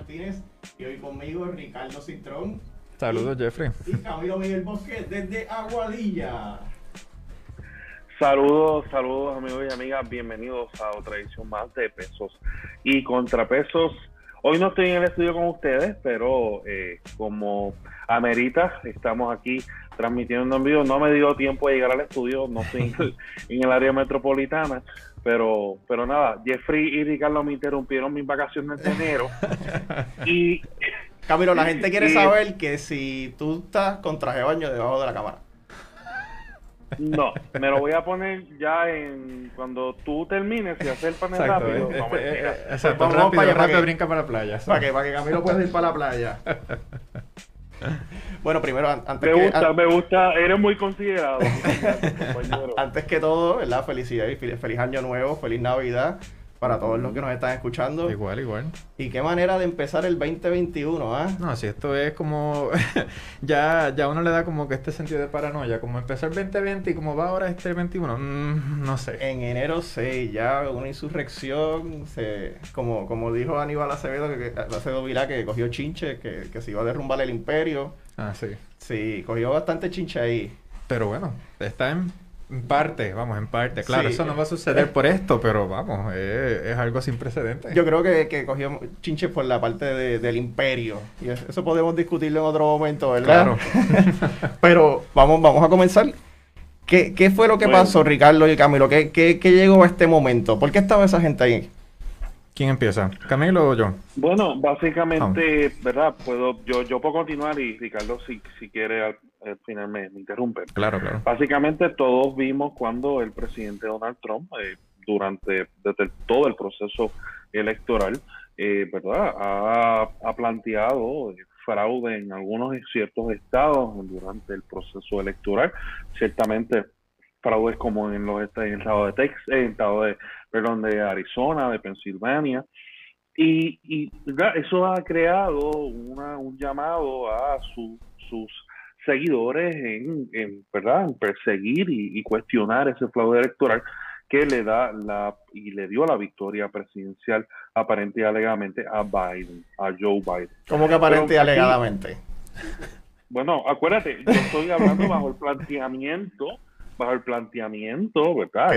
Martínez y hoy conmigo Ricardo Cintrón. Saludos, Jeffrey. Y Camilo Miguel Bosque desde Aguadilla. Saludos, saludos amigos y amigas, bienvenidos a otra edición más de Pesos y Contrapesos. Hoy no estoy en el estudio con ustedes, pero eh, como amerita, estamos aquí transmitiendo en vivo. No me dio tiempo de llegar al estudio, no estoy en el, área metropolitana, pero, pero nada, Jeffrey y Ricardo me interrumpieron mis vacaciones de enero. y Camilo, la gente quiere saber que si tú estás con traje de baño debajo de la cámara. No, me lo voy a poner ya en cuando tú termines y hacer el panel rápido. Eh, eh, eh, exacto, vamos rápido, para que, brinca para la playa. Para que, para que Camilo pueda ir para la playa. bueno, primero, antes me gusta, me gusta, eres muy considerado. antes que todo, ¿verdad? Felicidad y feliz año nuevo, feliz Navidad para todos los que nos están escuchando. Igual, igual. Y qué manera de empezar el 2021, ¿ah? No, si esto es como. ya, ya uno le da como que este sentido de paranoia, como empezar el 2020 y como va ahora este 21, mm, no sé. En enero 6, ya una insurrección, se, como, como dijo Aníbal Acevedo, que, Acevedo Vilá, que cogió chinche, que, que se iba a derrumbar el imperio. Ah, sí. Sí, cogió bastante chinche ahí. Pero bueno, está en en parte, vamos, en parte. Claro, eso no va a suceder por esto, pero vamos, es, algo sin precedentes. Yo creo que, que cogió chinche por la parte del imperio. Y eso podemos discutirlo en otro momento, ¿verdad? Claro. pero vamos, vamos a comenzar. ¿Qué, qué fue lo que pasó, Ricardo y Camilo? ¿Qué, ¿Qué, qué, llegó a este momento? ¿Por qué estaba esa gente ahí? ¿Quién empieza? ¿Camilo o yo? Bueno, básicamente, ¿verdad? Puedo, yo, yo puedo continuar y Ricardo, si, si quiere al, final me, interrumpe. Claro, claro. Básicamente todos vimos cuando el presidente Donald Trump, eh, durante desde todo el proceso electoral, eh, ¿verdad? Ha, ha planteado fraude en algunos ciertos estados durante el proceso electoral. Ciertamente fraudes como en los en el estado de Texas, en el estado de perdón, de Arizona, de Pensilvania. Y, y eso ha creado una, un llamado a sus seguidores en, en, ¿verdad? en perseguir y, cuestionar ese fraude electoral que le da la y le dio la victoria presidencial aparente y alegadamente a Biden, a Joe Biden. ¿Cómo que aparente y alegadamente? Bueno, acuérdate, yo estoy hablando bajo el planteamiento bajo el planteamiento, ¿verdad?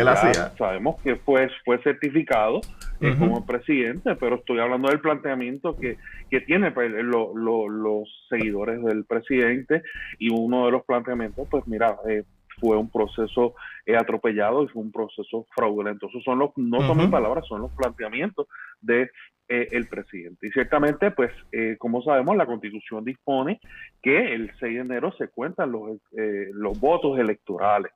sabemos que fue, fue certificado eh, como presidente, pero estoy hablando del planteamiento que, que tiene pues, los seguidores del presidente y uno de los planteamientos, pues mira, eh, fue un proceso eh, atropellado y fue un proceso fraudulento. Esos son los, no son mis palabras, son los planteamientos de el presidente. Y ciertamente, pues, como sabemos, la constitución dispone que el 6 de enero se cuentan los, los votos electorales.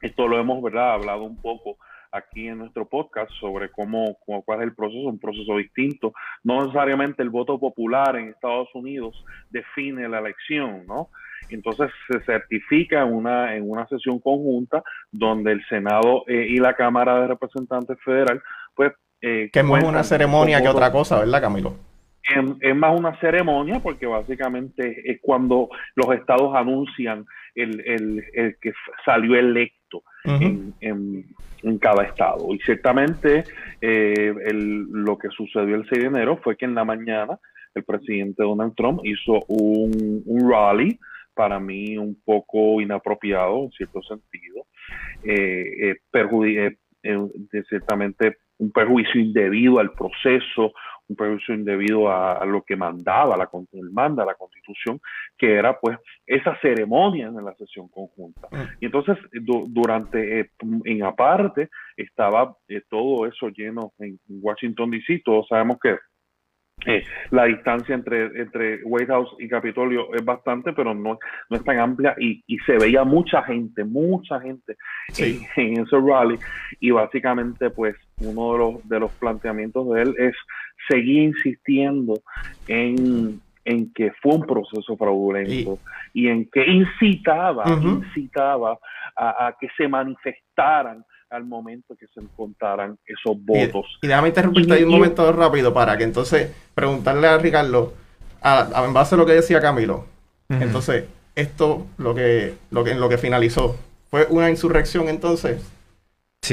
Esto lo hemos ¿verdad? hablado un poco aquí en nuestro podcast sobre cómo, cuál es el proceso, un proceso distinto. No necesariamente el voto popular en Estados Unidos define la elección, ¿no? Entonces se certifica en una, en una sesión conjunta donde el Senado eh, y la Cámara de Representantes Federal, pues... Eh, que es más una ceremonia que otra cosa, ¿verdad, Camilo? Es, más una ceremonia porque básicamente es cuando los estados anuncian el, el, el que salió electo en, en, cada estado. Y ciertamente eh, lo que sucedió el 6 de enero fue que en la mañana el presidente Donald Trump hizo un, un rally, para mí un poco inapropiado en cierto sentido, eh, eh, eh ciertamente un perjuicio indebido al proceso, un perjuicio indebido a, lo que mandaba la manda la constitución que era pues esa ceremonia en la sesión conjunta. Mm. y entonces durante eh, en aparte estaba eh, todo eso lleno en Washington DC todos sabemos que eh, la distancia entre, entre White House y Capitolio es bastante, pero no, no es tan amplia y, y se veía mucha gente, mucha gente en, ese rally. Y básicamente pues uno de los, de los planteamientos de él es seguir insistiendo en, en que fue un proceso fraudulento y, en que incitaba, incitaba a, a que se manifestaran al momento que se encontraran esos votos. Y, déjame interrumpirte ahí un momento rápido para que entonces preguntarle a Ricardo, a, en base a lo que decía Camilo, entonces, esto, lo que, lo que, en lo que finalizó, ¿fue una insurrección entonces?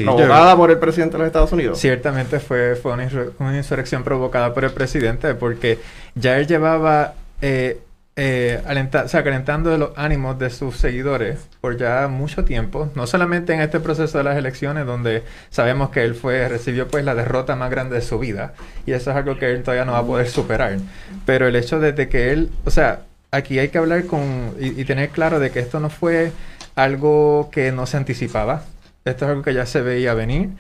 Provocada por el presidente de los Estados Unidos. Ciertamente fue, fue una, insurrección provocada por el presidente porque ya él llevaba eh, eh, o sea, calentando los ánimos de sus seguidores por ya mucho tiempo, no solamente en este proceso de las elecciones donde sabemos que él fue recibió pues la derrota más grande de su vida y eso es algo que él todavía no va a poder superar, pero el hecho de, que él, o sea, aquí hay que hablar con y, tener claro de que esto no fue algo que no se anticipaba, esto es algo que ya se veía venir,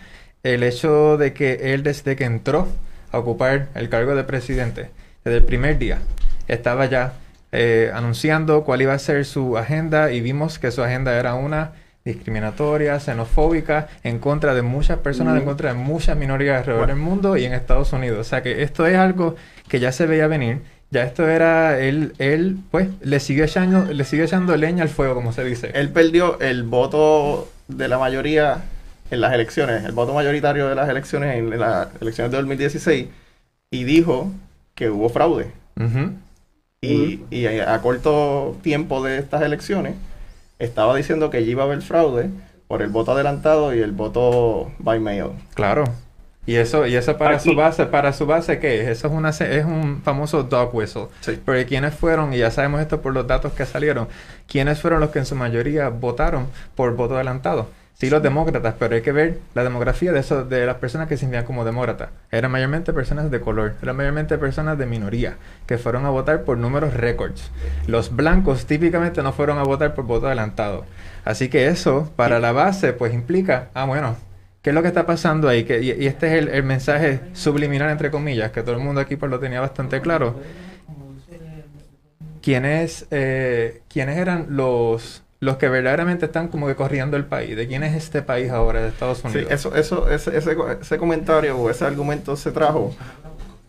el hecho de que él desde que entró a ocupar el cargo de presidente, desde el primer día, estaba ya eh, anunciando cuál iba a ser su agenda y vimos que su agenda era una discriminatoria, xenofóbica, en contra de muchas personas, en contra de muchas minorías alrededor del mundo y en Estados Unidos. O sea que esto es algo que ya se veía venir. Ya esto era, él, él pues, le siguió echando, le siguió echando leña al fuego, como se dice. Él perdió el voto de la mayoría en las elecciones, el voto mayoritario de las elecciones en, las elecciones de 2016 y dijo que hubo fraude. Y, a, corto tiempo de estas elecciones estaba diciendo que allí iba a haber fraude por el voto adelantado y el voto by mail. Claro. Y eso, y eso para su base, para su base, ¿qué es? Eso es una es un famoso dog whistle. Sí. Porque quienes fueron, y ya sabemos esto por los datos que salieron, quienes fueron los que en su mayoría votaron por voto adelantado sí los demócratas, pero hay que ver la demografía de, eso, de las personas que se sentían como demócratas. Eran mayormente personas de color, eran mayormente personas de minoría, que fueron a votar por números récords. Los blancos típicamente no fueron a votar por voto adelantado. Así que eso, para la base, pues implica, ah, bueno, ¿qué es lo que está pasando ahí? Que, y, este es el, mensaje subliminal, entre comillas, que todo el mundo aquí pues lo tenía bastante claro. ¿Quiénes, eh, ¿quiénes eran los los que verdaderamente están como que corriendo el país. ¿De quién es este país ahora, de Estados Unidos? Sí, eso, eso, ese, ese, comentario o ese argumento se trajo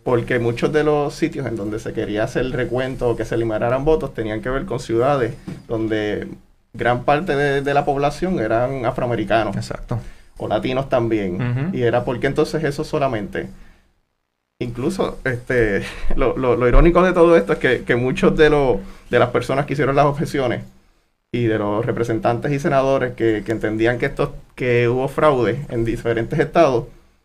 porque muchos de los sitios en donde se quería hacer el recuento o que se eliminaran votos tenían que ver con ciudades donde gran parte de, la población eran afroamericanos. Exacto. O latinos también. Y era porque entonces eso solamente. Incluso, este, lo, lo, irónico de todo esto es que, que muchos de, los de las personas que hicieron las objeciones y de los representantes y senadores que, entendían que, esto, que hubo fraude en diferentes estados,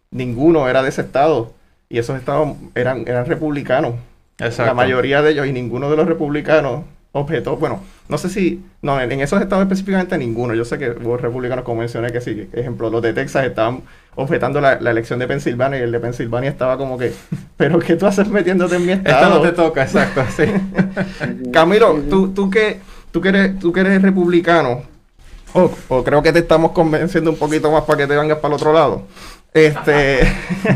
ninguno era de ese estado. Y esos estados eran, eran republicanos. La mayoría de ellos y ninguno de los republicanos objetó. Bueno, no sé si. No, en, esos estados específicamente ninguno. Yo sé que hubo republicanos, como mencioné, que sí. Ejemplo, los de Texas estaban objetando la, elección de Pensilvania y el de Pensilvania estaba como que. ¿Pero qué tú haces metiéndote en mi estado? Esto no te toca, exacto, sí. Camilo, tú, tú que tú que eres, tú que eres republicano, o, creo que te estamos convenciendo un poquito más para que te vengas para el otro lado. Este,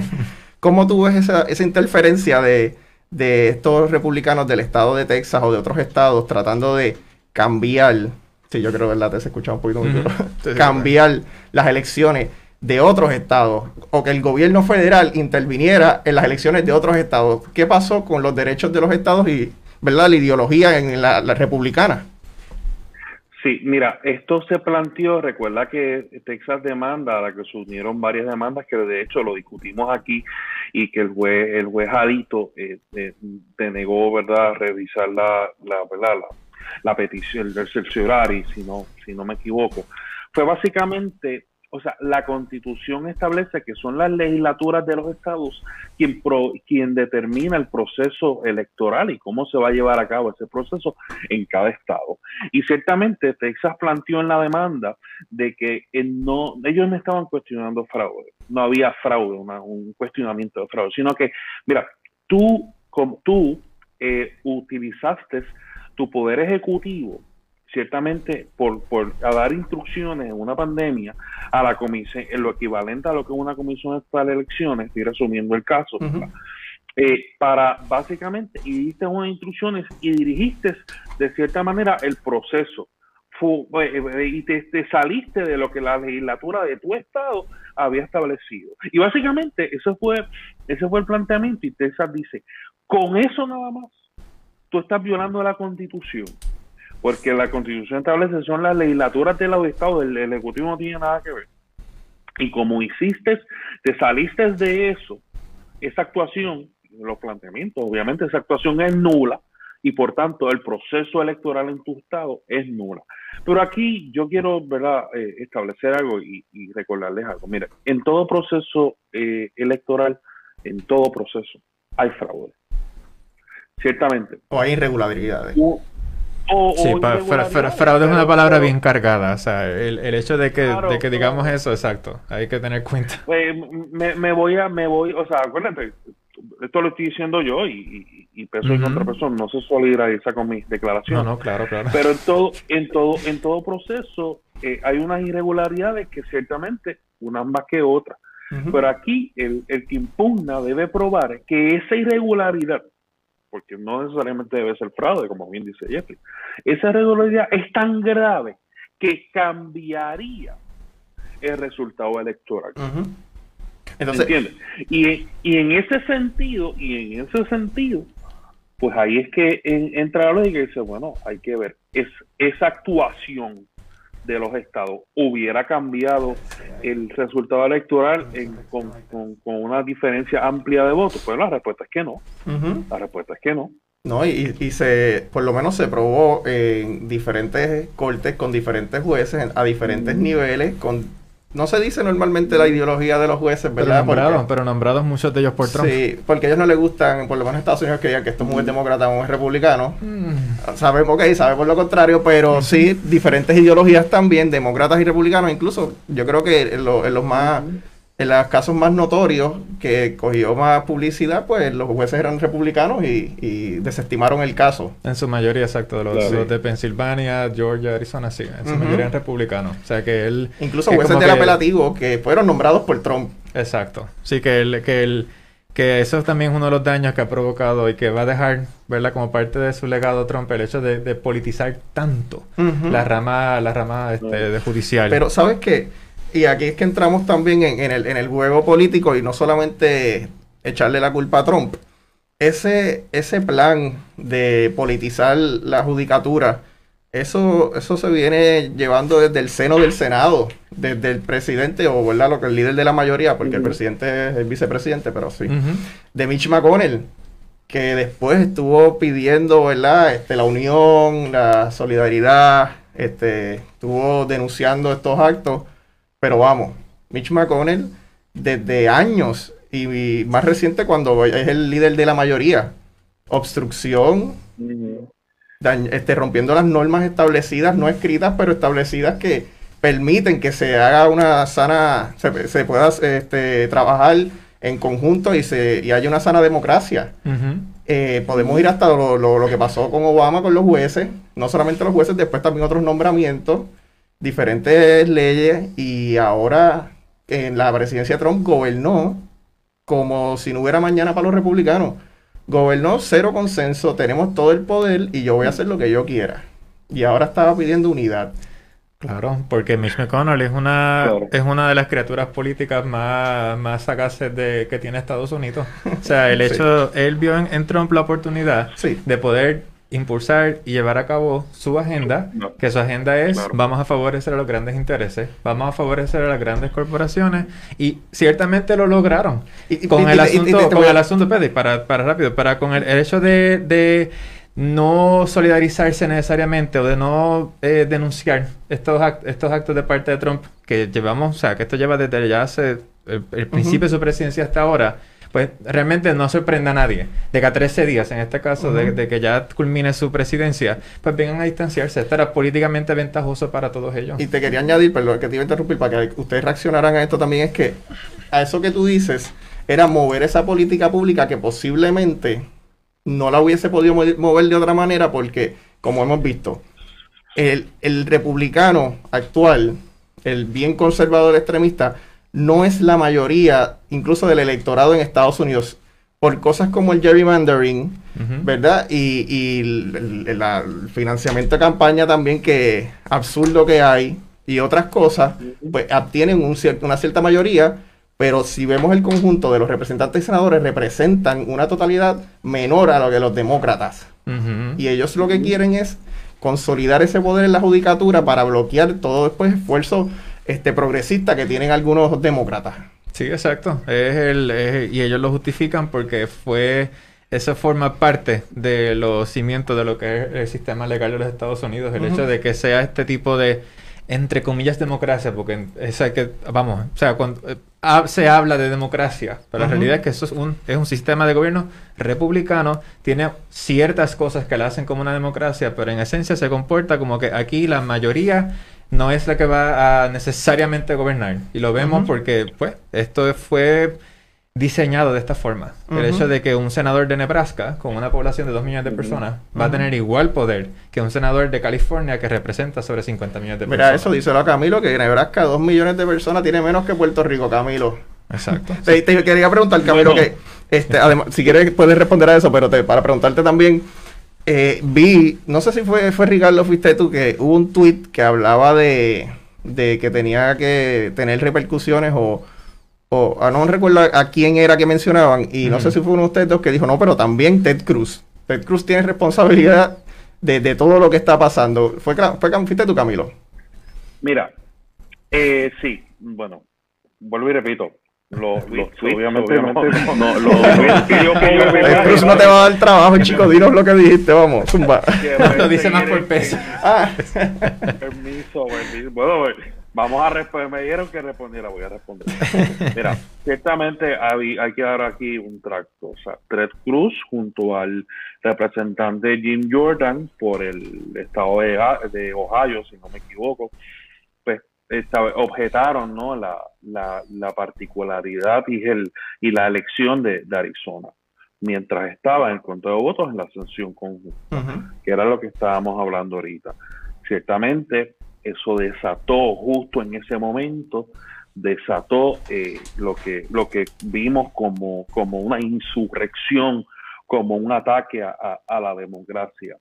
¿Cómo tú ves esa, esa interferencia de, estos republicanos del estado de Texas o de otros estados tratando de cambiar, sí, yo creo, ¿verdad? Te has escuchado un poquito, cambiar las elecciones de otros estados o que el gobierno federal interviniera en las elecciones de otros estados. ¿Qué pasó con los derechos de los estados y, ¿verdad?, la ideología en la republicana? Sí, mira, esto se planteó, recuerda que Texas demanda, a la que se unieron varias demandas, que de hecho lo discutimos aquí y que el juez, el juez Adito eh, eh, denegó, ¿verdad?, revisar la, la, petición, el cerciorari, si no, si no me equivoco. Fue básicamente o sea, la constitución establece que son las legislaturas de los estados quien, quien determina el proceso electoral y cómo se va a llevar a cabo ese proceso en cada estado. Y ciertamente Texas planteó en la demanda de que no, ellos no estaban cuestionando fraude, no había fraude, un cuestionamiento de fraude, sino que, mira, tú, como, tú eh, utilizaste tu poder ejecutivo ciertamente por, por dar instrucciones en una pandemia a la comisión, en lo equivalente a lo que es una comisión de elecciones, estoy resumiendo el caso, eh, para básicamente, y diste unas instrucciones y dirigiste de cierta manera el proceso. Eh, eh, y te, saliste de lo que la legislatura de tu estado había establecido. Y básicamente ese fue, ese fue el planteamiento y Texas dice, con eso nada más, tú estás violando la constitución porque la constitución establece son las legislaturas de los estados, el, ejecutivo no tiene nada que ver. Y como hiciste, te saliste de eso, esa actuación, los planteamientos, obviamente esa actuación es nula y por tanto el proceso electoral en tu estado es nula. Pero aquí yo quiero ¿verdad? Eh, establecer algo y, recordarles algo. Mira, en todo proceso eh, electoral, en todo proceso, hay fraude. Ciertamente. O hay irregularidades. Sí, fraude es una palabra bien cargada. O sea, el, hecho de que, de que digamos eso, exacto, hay que tener cuenta. Pues, me, me voy a, me voy, o sea, acuérdate, esto lo estoy diciendo yo y, y, peso en otra persona, no se solidariza con mis declaraciones. No, no, claro, claro. Pero en todo, en todo, en todo proceso eh, hay unas irregularidades que ciertamente unas más que otras. Pero aquí el, el que impugna debe probar que esa irregularidad, porque no necesariamente debe ser fraude, como bien dice Jeffrey, esa irregularidad es tan grave que cambiaría el resultado electoral. Entonces, Y, y en ese sentido, y en ese sentido, pues ahí es que entra la lógica y dice, bueno, hay que ver, es, esa actuación de los estados hubiera cambiado el resultado electoral con, una diferencia amplia de votos? Pues la respuesta es que no. La respuesta es que no. No, y, y, se, por lo menos se probó en diferentes cortes con diferentes jueces a diferentes niveles, con no se dice normalmente la ideología de los jueces, ¿verdad? Pero nombrados, pero nombrados muchos de ellos por Trump. Sí, porque a ellos no les gustan, por lo menos en Estados Unidos, que digan que esto es muy mm. demócrata o es republicano. Mm. Sabemos, que sabemos lo contrario, pero sí, diferentes ideologías también, demócratas y republicanos. Incluso yo creo que en, los más en los casos más notorios que cogió más publicidad, pues los jueces eran republicanos y, desestimaron el caso. En su mayoría, exacto. De los, de Pensilvania, Georgia, Arizona, sí. En su mayoría eran republicanos. O sea que él... Incluso jueces del apelativo que fueron nombrados por Trump. Exacto. Sí, que él... Que él que eso también es uno de los daños que ha provocado y que va a dejar, ¿verdad? Como parte de su legado Trump, el hecho de, politizar tanto la rama, la rama este, de judicial. Pero, ¿sabes qué? Y aquí es que entramos también en, el, en el juego político y no solamente echarle la culpa a Trump. Ese, ese plan de politizar la judicatura, eso, eso se viene llevando desde el seno del Senado, desde el presidente o ¿verdad? lo que el líder de la mayoría, porque el presidente es el vicepresidente, pero sí, de Mitch McConnell, que después estuvo pidiendo ¿verdad? Este, la unión, la solidaridad, este, estuvo denunciando estos actos pero vamos, Mitch McConnell desde años y, más reciente cuando es el líder de la mayoría, obstrucción, este, rompiendo las normas establecidas, no escritas, pero establecidas que permiten que se haga una sana, se, pueda este, trabajar en conjunto y, se, y haya una sana democracia. Eh, podemos ir hasta lo, lo, que pasó con Obama, con los jueces, no solamente los jueces, después también otros nombramientos diferentes leyes y ahora en la presidencia Trump gobernó como si no hubiera mañana para los republicanos. Gobernó cero consenso, tenemos todo el poder y yo voy a hacer lo que yo quiera. Y ahora estaba pidiendo unidad. Claro, porque Mitch McConnell es una, es una de las criaturas políticas más, más sagaces de, que tiene Estados Unidos. O sea, el hecho, él vio en, en, Trump la oportunidad de poder impulsar y llevar a cabo su agenda, que su agenda es vamos a favorecer a los grandes intereses, vamos a favorecer a las grandes corporaciones y ciertamente lo lograron. Y, con, el asunto, con el asunto, para, para rápido, para con el, hecho de, de, no solidarizarse necesariamente o de no eh, denunciar estos, estos actos de parte de Trump que llevamos, o sea, que esto lleva desde ya hace el, principio de su presidencia hasta ahora pues realmente no sorprenda a nadie de que a 13 días, en este caso, de, que ya culmine su presidencia, pues vengan a distanciarse. Esto era políticamente ventajoso para todos ellos. Y te quería añadir, perdón, que te iba a interrumpir para que ustedes reaccionaran a esto también, es que a eso que tú dices era mover esa política pública que posiblemente no la hubiese podido mover de otra manera porque, como hemos visto, el, el republicano actual, el bien conservador extremista, no es la mayoría, incluso del electorado en Estados Unidos, por cosas como el gerrymandering, ¿verdad? Y, el, financiamiento de campaña también, que absurdo que hay, y otras cosas, pues obtienen un una cierta mayoría, pero si vemos el conjunto de los representantes y senadores, representan una totalidad menor a lo que los demócratas. Y ellos lo que quieren es consolidar ese poder en la judicatura para bloquear todo después esfuerzo este, progresista que tienen algunos demócratas. Sí, exacto. Es el, y ellos lo justifican porque fue eso forma parte de los cimientos de lo que es el sistema legal de los Estados Unidos, el hecho de que sea este tipo de entre comillas democracia, porque es que, vamos, o sea, cuando eh, se habla de democracia, pero la realidad es que eso es un, es un sistema de gobierno republicano, tiene ciertas cosas que la hacen como una democracia, pero en esencia se comporta como que aquí la mayoría no es la que va a necesariamente gobernar. Y lo vemos porque, pues, esto fue diseñado de esta forma. El hecho de que un senador de Nebraska, con una población de 2 millones de personas, va a tener igual poder que un senador de California que representa sobre 50 millones de personas. Mira, eso díselo a Camilo, que Nebraska, 2 millones de personas, tiene menos que Puerto Rico, Camilo. Exacto. te, quería preguntar, Camilo, que este, además, si quieres puedes responder a eso, pero te, para preguntarte también, eh, vi, no sé si fue, fue Ricardo, fuiste tú, que hubo un tweet que hablaba de, de que tenía que tener repercusiones o o no recuerdo a, quién era que mencionaban, y no sé si fue uno de ustedes dos que dijo, no, pero también Ted Cruz. Ted Cruz tiene responsabilidad de, todo lo que está pasando. ¿Fue, fue fuiste tú, Camilo? Mira, eh, sí, bueno, vuelvo y repito. Lo, obviamente, no, no, Cruz no te va a dar trabajo, chico, dinos lo que dijiste, vamos, zumba. lo dice más por peso. Ah. Permiso, permiso. Bueno, Vamos a responder, me dijeron que respondiera, voy a responder. Mira, ciertamente hay, hay, que dar aquí un tracto. O sea, Ted Cruz junto al representante Jim Jordan por el estado de, Ohio, si no me equivoco, objetaron ¿no? la, la, particularidad y, el, y la elección de, Arizona mientras estaba en el conteo de votos en la ascensión conjunta, que era lo que estábamos hablando ahorita. Ciertamente, eso desató justo en ese momento, desató eh, lo, que, lo que vimos como, como una insurrección, como un ataque a, la democracia.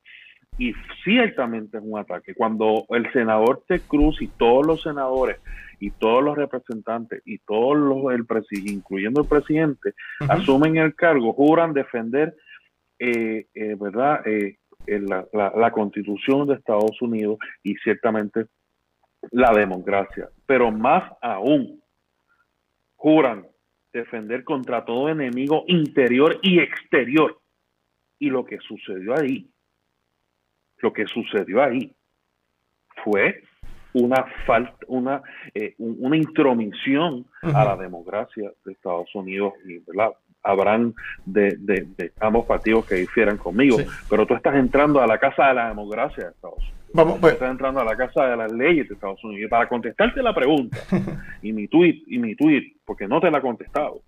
Y ciertamente es un ataque. Cuando el senador Ted Cruz y todos los senadores y todos los representantes y todos los, el incluyendo el presidente, asumen el cargo, juran defender, eh, eh, ¿verdad? la, la, constitución de Estados Unidos y ciertamente la democracia. Pero más aún, juran defender contra todo enemigo interior y exterior. Y lo que sucedió ahí, lo que sucedió ahí fue una falta, una, eh, una intromisión a la democracia de Estados Unidos y ¿verdad? habrán de, de, ambos partidos que difieran conmigo, pero tú estás entrando a la casa de la democracia de Estados Unidos. Vamos, pues. Estás entrando a la casa de las leyes de Estados Unidos. Y para contestarte la pregunta, y mi tweet, y mi tweet, porque no te la he contestado,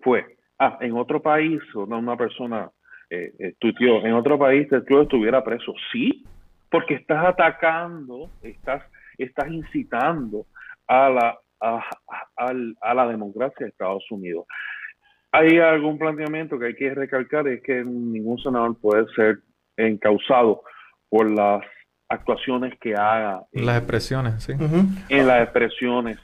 fue, ah, en otro país, una persona eh, eh, tuiteó, en otro país yo estuviera preso. Sí, porque estás atacando, estás, estás incitando a la, a, a la democracia de Estados Unidos hay algún planteamiento que hay que recalcar, es que ningún senador puede ser encausado por las actuaciones que haga. las expresiones, sí. En las expresiones.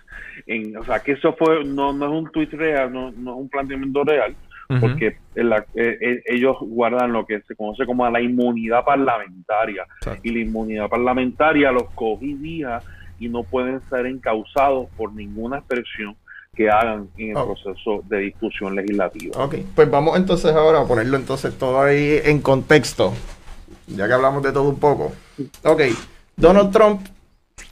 En, o sea, que eso fue, no, no es un tuit real, no, no, es un planteamiento real, porque eh, eh, ellos guardan lo que se conoce como la inmunidad parlamentaria. Y la inmunidad parlamentaria los cogía y no pueden ser encausados por ninguna expresión que hagan en el proceso de discusión legislativa. Ok, pues vamos entonces ahora a ponerlo entonces todo ahí en contexto, ya que hablamos de todo un poco. Ok, Donald Trump,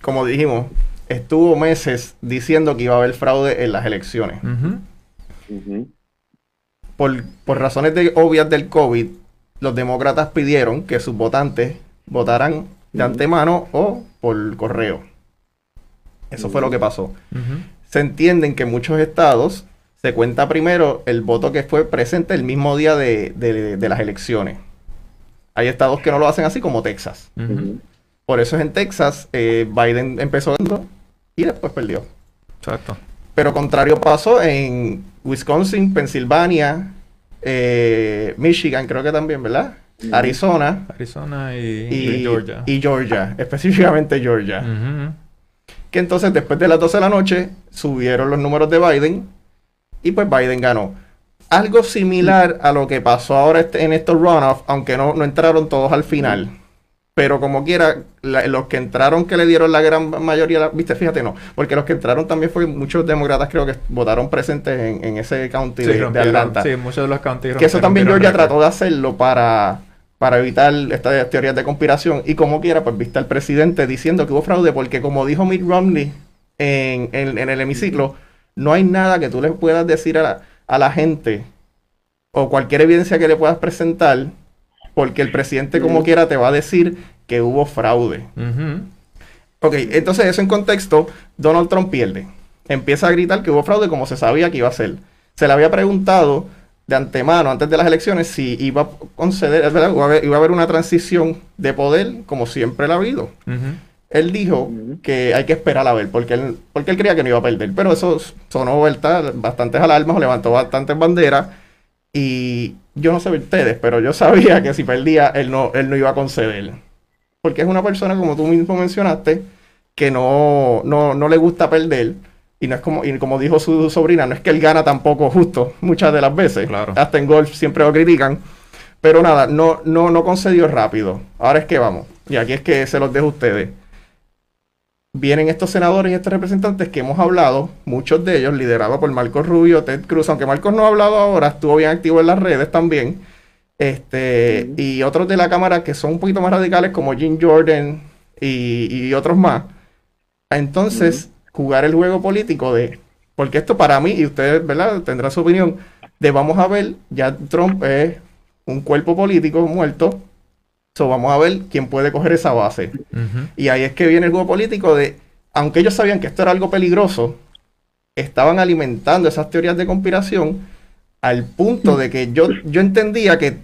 como dijimos, estuvo meses diciendo que iba a haber fraude en las elecciones. Por, por, razones de, obvias del COVID, los demócratas pidieron que sus votantes votaran de antemano o por correo. Eso fue lo que pasó se entiende que en muchos estados se cuenta primero el voto que fue presente el mismo día de, las elecciones. Hay estados que no lo hacen así, como Texas. Por eso es en Texas, eh, Biden empezó y después perdió. Exacto. Pero contrario pasó en Wisconsin, Pensilvania, eh, Michigan, creo que también, ¿verdad? Arizona. Arizona y, Georgia. Y Georgia, específicamente Georgia que entonces después de las 12 de la noche subieron los números de Biden y pues Biden ganó. Algo similar a lo que pasó ahora este, en estos runoffs, aunque no, no entraron todos al final. Pero como quiera, los que entraron que le dieron la gran mayoría, viste, fíjate, no, porque los que entraron también fue muchos demócratas creo que votaron presentes en, ese county de, Atlanta. Sí, muchos de los counties. Que eso también Georgia trató de hacerlo para, para evitar estas teorías de conspiración y como quiera, pues viste al presidente diciendo que hubo fraude porque como dijo Mitt Romney en, en, el hemiciclo, no hay nada que tú le puedas decir a la, a la gente o cualquier evidencia que le puedas presentar porque el presidente como quiera te va a decir que hubo fraude. Ok, entonces eso en contexto, Donald Trump pierde. Empieza a gritar que hubo fraude como se sabía que iba a ser. Se le había preguntado de antemano, antes de las elecciones, si iba a conceder, ¿verdad? Iba, a haber, una transición de poder como siempre la ha habido. Él dijo que hay que esperar a ver, porque él, porque él creía que no iba a perder. Pero eso sonó vuelta, bastantes alarmas, levantó bastantes banderas. Y yo no sé ustedes, pero yo sabía que si perdía, él no, él no iba a conceder. Porque es una persona, como tú mismo mencionaste, que no, no, le gusta perder. Y no es como, y como dijo su sobrina, no es que él gana tampoco justo muchas de las veces. Claro. Hasta en golf siempre lo critican. Pero nada, no, no, no concedió rápido. Ahora es que vamos. Y aquí es que se los dejo a ustedes vienen estos senadores y estos representantes que hemos hablado, muchos de ellos liderados por Marcos Rubio, Ted Cruz, aunque Marcos no ha hablado ahora, estuvo bien activo en las redes también, este, y otros de la Cámara que son un poquito más radicales como Jim Jordan y, otros más. Entonces, jugar el juego político de, porque esto para mí, y ustedes, ¿verdad? Tendrán su opinión, de vamos a ver, ya Trump es un cuerpo político muerto, So, vamos a ver quién puede coger esa base. Y ahí es que viene el juego político de, aunque ellos sabían que esto era algo peligroso, estaban alimentando esas teorías de conspiración al punto de que yo, yo entendía que,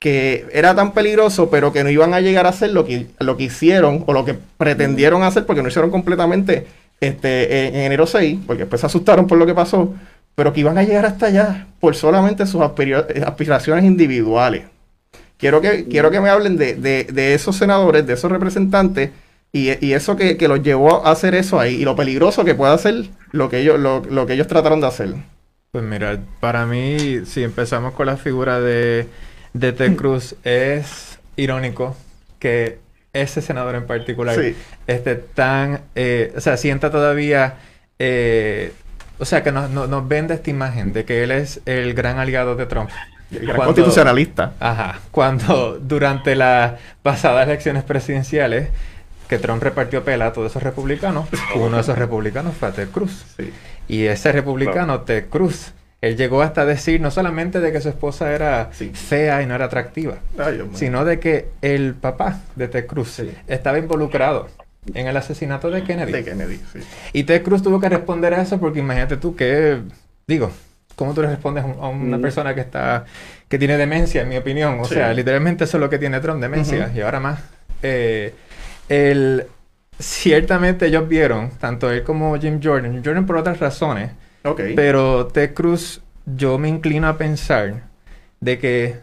que era tan peligroso, pero que no iban a llegar a hacer lo que, lo que hicieron o lo que pretendieron hacer, porque no hicieron completamente este, en enero 6, porque después se asustaron por lo que pasó, pero que iban a llegar hasta allá por solamente sus aspiraciones individuales. Quiero que, quiero que me hablen de, esos senadores, de esos representantes y, eso que, los llevó a hacer eso ahí y lo peligroso que puede hacer lo que ellos, lo, que ellos trataron de hacer. Pues mira, para mí, si empezamos con la figura de, de Ted. Cruz, es irónico que ese senador en particular esté tan, eh, o sea, sienta todavía, eh, o sea, que nos, nos vende esta imagen de que él es el gran aliado de Trump constitucionalista. Ajá. Cuando durante las pasadas elecciones presidenciales que Trump repartió pela a todos esos republicanos, uno de esos republicanos fue Ted Cruz. Y ese republicano, Ted Cruz, él llegó hasta decir no solamente de que su esposa era fea y no era atractiva, sino de que el papá de Ted Cruz estaba involucrado en el asesinato de Kennedy. De Kennedy, Y Ted Cruz tuvo que responder a eso porque imagínate tú que, digo, ¿Cómo tú le respondes a una persona que está que tiene demencia, en mi opinión? O sea, literalmente eso es lo que tiene Trump, demencia. Y ahora más. Eh, ciertamente ellos vieron, tanto él como Jim Jordan, Jim Jordan por otras razones, okay. pero Ted Cruz, yo me inclino a pensar de que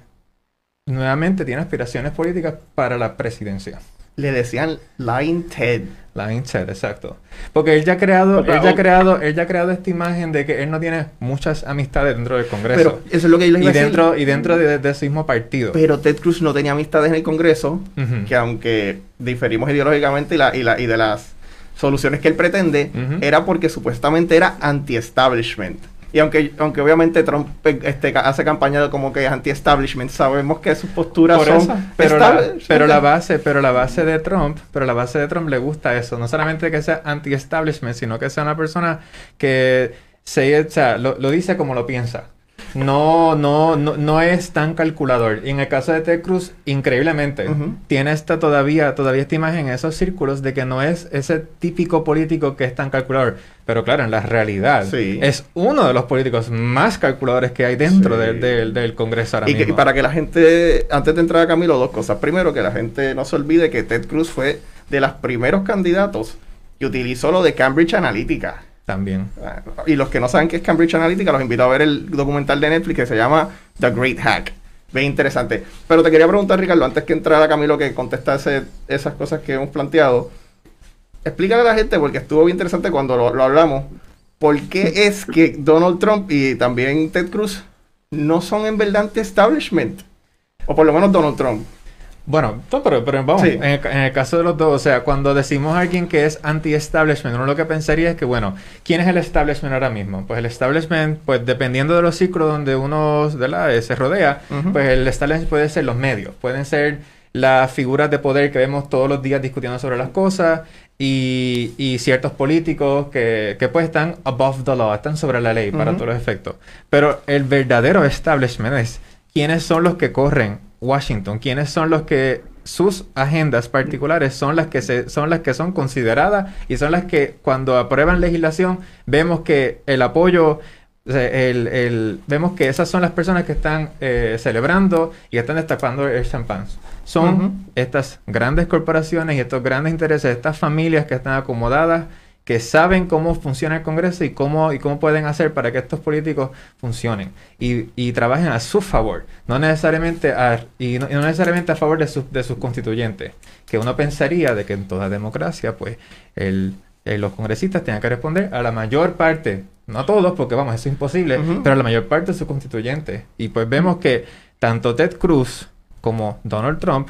nuevamente tiene aspiraciones políticas para la presidencia le decían Line Ted. Line Ted, exacto. Porque él ya ha creado, él ya ha creado, él ya ha creado esta imagen de que él no tiene muchas amistades dentro del Congreso. Pero eso es lo que yo y dentro, Y dentro de, ese mismo partido. Pero Ted Cruz no tenía amistades en el Congreso, que aunque diferimos ideológicamente y, la, y, la, y de las soluciones que él pretende, era porque supuestamente era anti-establishment. Y aunque, aunque obviamente Trump este, hace campaña como que es anti-establishment, sabemos que sus posturas son... pero, la, pero la base, pero la base de Trump, pero la base de Trump le gusta eso. No solamente que sea anti-establishment, sino que sea una persona que se, o sea, lo, lo dice como lo piensa no, no, no, no es tan calculador. Y en el caso de Ted Cruz, increíblemente, tiene esta todavía, todavía esta imagen en esos círculos de que no es ese típico político que es tan calculador. Pero claro, en la realidad es uno de los políticos más calculadores que hay dentro del, Congreso ahora y mismo. y para que la gente, antes de entrar a Camilo, dos cosas. Primero, que la gente no se olvide que Ted Cruz fue de los primeros candidatos que utilizó lo de Cambridge Analytica. También. Y los que no saben qué es Cambridge Analytica, los invito a ver el documental de Netflix que se llama The Great Hack. Bien interesante. Pero te quería preguntar, Ricardo, antes que entrara Camilo que contestase esas cosas que hemos planteado, explícale a la gente, porque estuvo bien interesante cuando lo, lo hablamos, por qué es que Donald Trump y también Ted Cruz no son en verdad establishment. O por lo menos Donald Trump. Bueno, pero, pero vamos, en, el, caso de los dos, o sea, cuando decimos a alguien que es anti-establishment, uno lo que pensaría es que, bueno, ¿quién es el establishment ahora mismo? Pues el establishment, pues dependiendo de los ciclos donde uno la se rodea, pues el establishment puede ser los medios, pueden ser las figuras de poder que vemos todos los días discutiendo sobre las cosas y, y ciertos políticos que, que, pues están above the law, están sobre la ley para todos los efectos. Pero el verdadero establishment es quiénes son los que corren Washington, quiénes son los que sus agendas particulares son las que se, son las que son consideradas y son las que cuando aprueban legislación vemos que el apoyo el, el, vemos que esas son las personas que están eh, celebrando y están destapando el champán. Son estas grandes corporaciones y estos grandes intereses, estas familias que están acomodadas que saben cómo funciona el Congreso y cómo, y cómo pueden hacer para que estos políticos funcionen y, y trabajen a su favor, no necesariamente a, y no, necesariamente a favor de, de sus constituyentes, que uno pensaría de que en toda democracia, pues, el, los congresistas tengan que responder a la mayor parte, no a todos, porque vamos, eso es imposible, pero a la mayor parte de sus constituyentes. Y pues vemos que tanto Ted Cruz como Donald Trump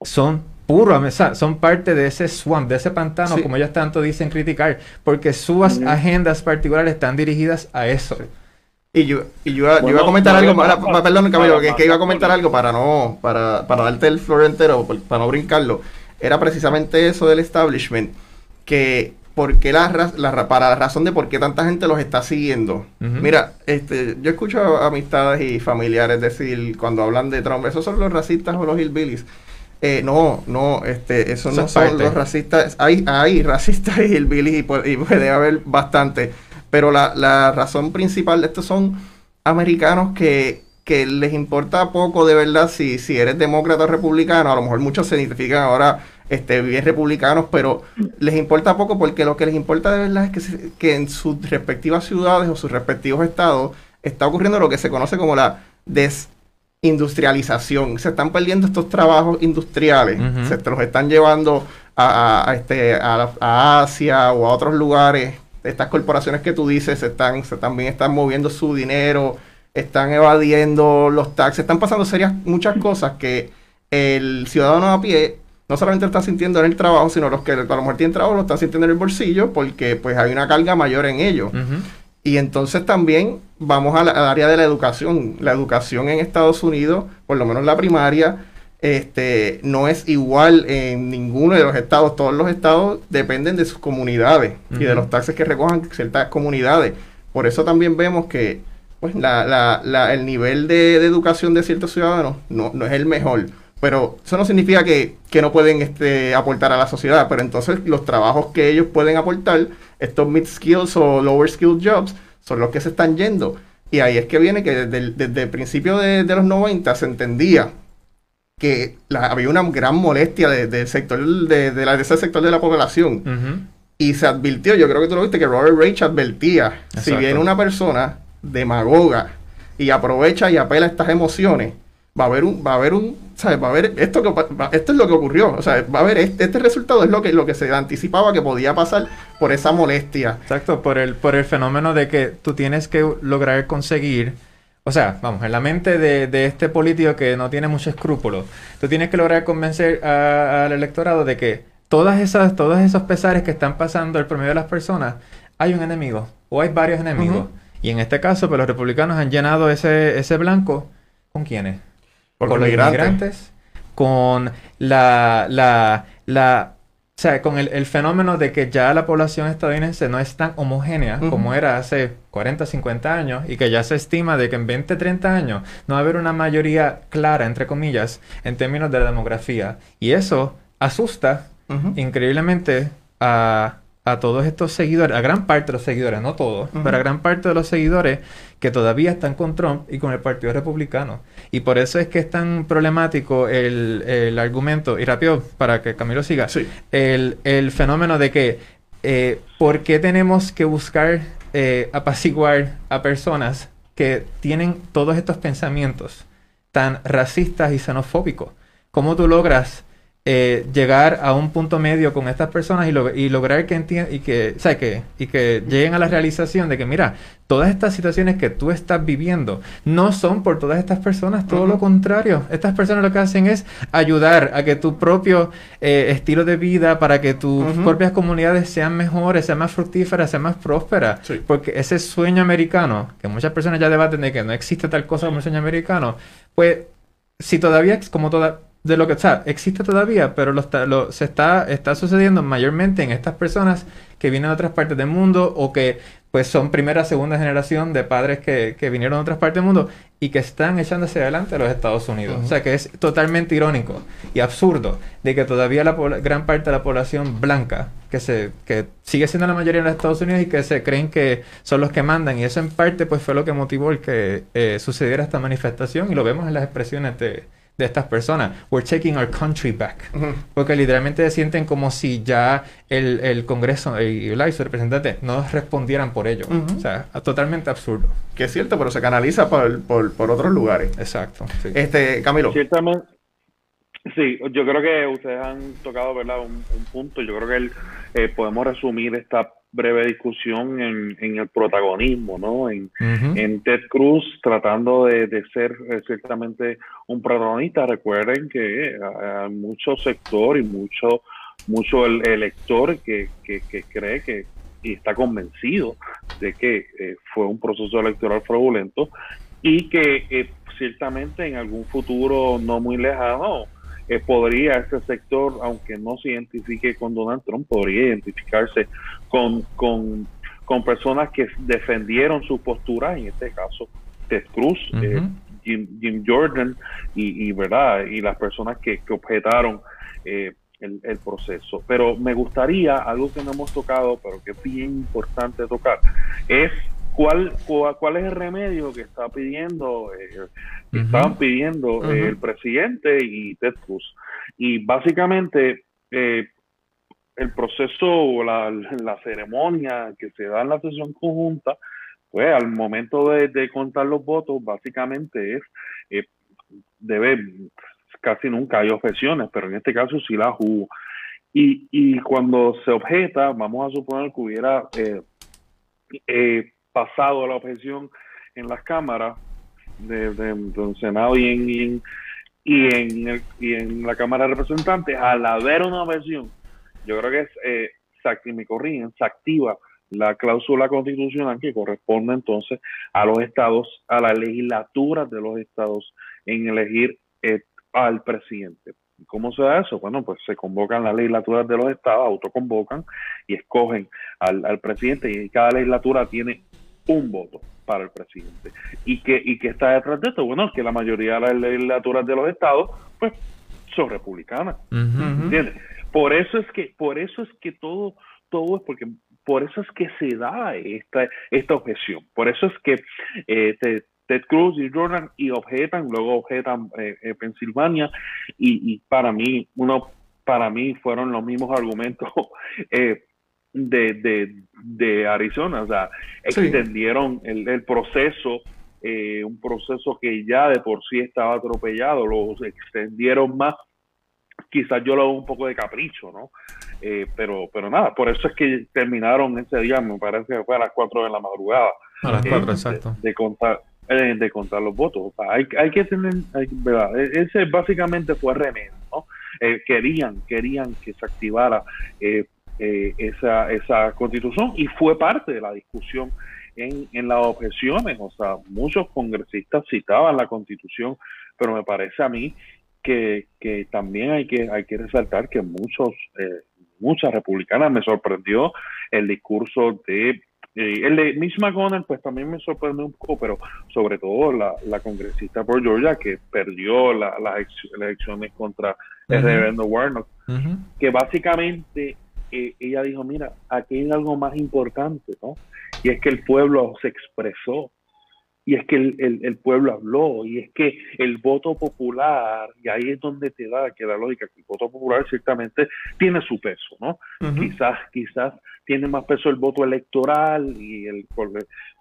son puro, son parte de ese swamp, de ese pantano, como ellos tanto dicen criticar, porque sus agendas particulares están dirigidas a eso. Y yo, y yo, iba a comentar algo, perdón Camilo, que, que, iba a comentar algo para no, para, para darte el flor entero, para no brincarlo. Era precisamente eso del establishment, que porque la, la, para la razón de por qué tanta gente los está siguiendo. Mira, este, yo escucho amistades y familiares decir cuando hablan de Trump, esos son los racistas o los hillbillies. Eh, no, no, este, eso no son los racistas. Hay, hay racistas y el Billy y, puede, haber bastante. Pero la, la, razón principal de esto son americanos que, que les importa poco de verdad si, si eres demócrata o republicano. A lo mejor muchos se identifican ahora este, bien republicanos, pero les importa poco porque lo que les importa de verdad es que, que en sus respectivas ciudades o sus respectivos estados está ocurriendo lo que se conoce como la des industrialización. Se están perdiendo estos trabajos industriales, se los están llevando a, este, a, Asia o a otros lugares. Estas corporaciones que tú dices se están, se también están moviendo su dinero, están evadiendo los taxes, están pasando serias muchas cosas que el ciudadano a pie no solamente lo está sintiendo en el trabajo, sino los que a lo mejor tienen trabajo lo están sintiendo en el bolsillo porque pues hay una carga mayor en ellos. Y entonces también vamos al área de la educación. La educación en Estados Unidos, por lo menos la primaria, este, no es igual en ninguno de los estados. Todos los estados dependen de sus comunidades y de los taxes que recojan ciertas comunidades. Por eso también vemos que pues, la, la, el nivel de, educación de ciertos ciudadanos no, no es el mejor. Pero eso no significa que, que, no pueden este, aportar a la sociedad. Pero entonces los trabajos que ellos pueden aportar, estos mid skills o lower skilled jobs, son los que se están yendo. Y ahí es que viene que desde, el principio de, los 90 se entendía que había una gran molestia del sector de, la, ese sector de la población. Y se advirtió, yo creo que tú lo viste, que Robert Rage advertía, si viene una persona demagoga y aprovecha y apela a estas emociones, va a haber un, va a haber un, ¿sabes? Va a haber esto que esto es lo que ocurrió, o sea, va a haber este, este, resultado es lo que, lo que se anticipaba que podía pasar por esa molestia. Exacto, por el, por el fenómeno de que tú tienes que lograr conseguir, o sea, vamos, en la mente de, este político que no tiene mucho escrúpulo, tú tienes que lograr convencer al electorado de que todas esas, todos esos pesares que están pasando el promedio de las personas, hay un enemigo o hay varios enemigos. Y en este caso, pues los republicanos han llenado ese, ese blanco con quiénes? Con los inmigrantes, con la, la, la o sea, con el, fenómeno de que ya la población estadounidense no es tan homogénea como era hace 40, 50 años y que ya se estima de que en 20, 30 años no va a haber una mayoría clara, entre comillas, en términos de la demografía. Y eso asusta increíblemente a, a todos estos seguidores, a gran parte de los seguidores, no todos, pero a gran parte de los seguidores que todavía están con Trump y con el Partido Republicano. Y por eso es que es tan problemático el, argumento, y rápido para que Camilo siga, el, fenómeno de que eh, ¿por qué tenemos que buscar eh, apaciguar a personas que tienen todos estos pensamientos tan racistas y xenofóbicos? ¿Cómo tú logras eh, llegar a un punto medio con estas personas y, y lograr que entiendan y que, o que, y que lleguen a la realización de que, mira, todas estas situaciones que tú estás viviendo no son por todas estas personas, todo lo contrario. Estas personas lo que hacen es ayudar a que tu propio eh, estilo de vida, para que tus propias comunidades sean mejores, sean más fructíferas, sean más prósperas. Porque ese sueño americano, que muchas personas ya debaten de que no existe tal cosa como el sueño americano, pues si todavía, como toda de lo que, o sea, existe todavía, pero lo, se está, está sucediendo mayormente en estas personas que vienen de otras partes del mundo o que pues son primera, segunda generación de padres que, que vinieron de otras partes del mundo y que están echándose adelante a los Estados Unidos. O sea que es totalmente irónico y absurdo de que todavía la gran parte de la población blanca, que, se, que sigue siendo la mayoría en los Estados Unidos y que se creen que son los que mandan, y eso en parte pues fue lo que motivó el que eh, sucediera esta manifestación y lo vemos en las expresiones de de estas personas. We're taking our country back. Porque literalmente se sienten como si ya el, el Congreso y, el su representante no respondieran por ello. O sea, totalmente absurdo. Que es cierto, pero se canaliza por, por, por otros lugares. Exacto. Este, Camilo. Ciertamente. Sí, yo creo que ustedes han tocado ¿verdad? Un, punto. Yo creo que el, eh, podemos resumir esta breve discusión en, en el protagonismo, ¿no? En, en Ted Cruz tratando de, de, ser eh, ciertamente un protagonista. Recuerden que eh, hay mucho sector y mucho, mucho el, elector que, que, que, cree que y está convencido de que eh, fue un proceso electoral fraudulento y que ciertamente en algún futuro no muy lejano eh, podría ese sector, aunque no se identifique con Donald Trump, podría identificarse con, con, personas que defendieron su postura, en este caso Ted Cruz, eh, Jim, Jordan y, verdad y las personas que, objetaron eh, el, el, proceso. Pero me gustaría, algo que no hemos tocado, pero que es bien importante tocar, es ¿Cuál, cuál, es el remedio que está pidiendo, eh, estaban pidiendo eh, el presidente y Ted Cruz? Y básicamente eh, el proceso o la, la, ceremonia que se da en la sesión conjunta, pues al momento de, contar los votos, básicamente es, debe, casi nunca hay objeciones, pero en este caso sí las hubo. Y, y cuando se objeta, vamos a suponer que hubiera... Eh, pasado la objeción en las cámaras de, de, Senado y en, y en, y en, la Cámara de Representantes, al haber una objeción, yo creo que es, eh, se, me corrigen, se activa la cláusula constitucional que corresponde entonces a los estados, a la legislatura de los estados en elegir eh, al presidente. ¿Cómo se da eso? Bueno, pues se convocan las legislaturas de los estados, autoconvocan y escogen al, al presidente y cada legislatura tiene un voto para el presidente. ¿Y que, y que está detrás de esto? Bueno, que la mayoría de las legislaturas de los estados, pues, son republicanas. Por eso es que, por eso es que todo, todo es porque por eso es que se da esta, esta objeción. Por eso es que eh, Ted, Cruz y Jordan y objetan, luego objetan eh, eh, Pensilvania y, y, para mí, uno, para mí fueron los mismos argumentos eh, de, de, de Arizona, o sea, extendieron el, el proceso, eh, un proceso que ya de por sí estaba atropellado, lo extendieron más, quizás yo lo hago un poco de capricho, ¿no? Eh, pero, pero nada, por eso es que terminaron ese día, me parece que fue a las 4 de la madrugada. A las 4, eh, exacto. De, contar de contar los votos. hay, hay que tener, ¿verdad? E, ese básicamente fue remedio, ¿no? querían, querían que se activara eh, eh, esa, esa constitución y fue parte de la discusión en, en las objeciones. O sea, muchos congresistas citaban la constitución, pero me parece a mí que, que también hay que, hay que resaltar que muchos, eh, muchas republicanas me sorprendió el discurso de eh, el de Mitch McConnell, pues también me sorprendió un poco, pero sobre todo la, la congresista por Georgia que perdió las elecciones contra el reverendo Warnock, que básicamente ella dijo, mira, aquí hay algo más importante, ¿no? Y es que el pueblo se expresó y es que el, el, pueblo habló, y es que el voto popular, y ahí es donde te da que la lógica, que el voto popular ciertamente tiene su peso, ¿no? Quizás, quizás tiene más peso el voto electoral, y el,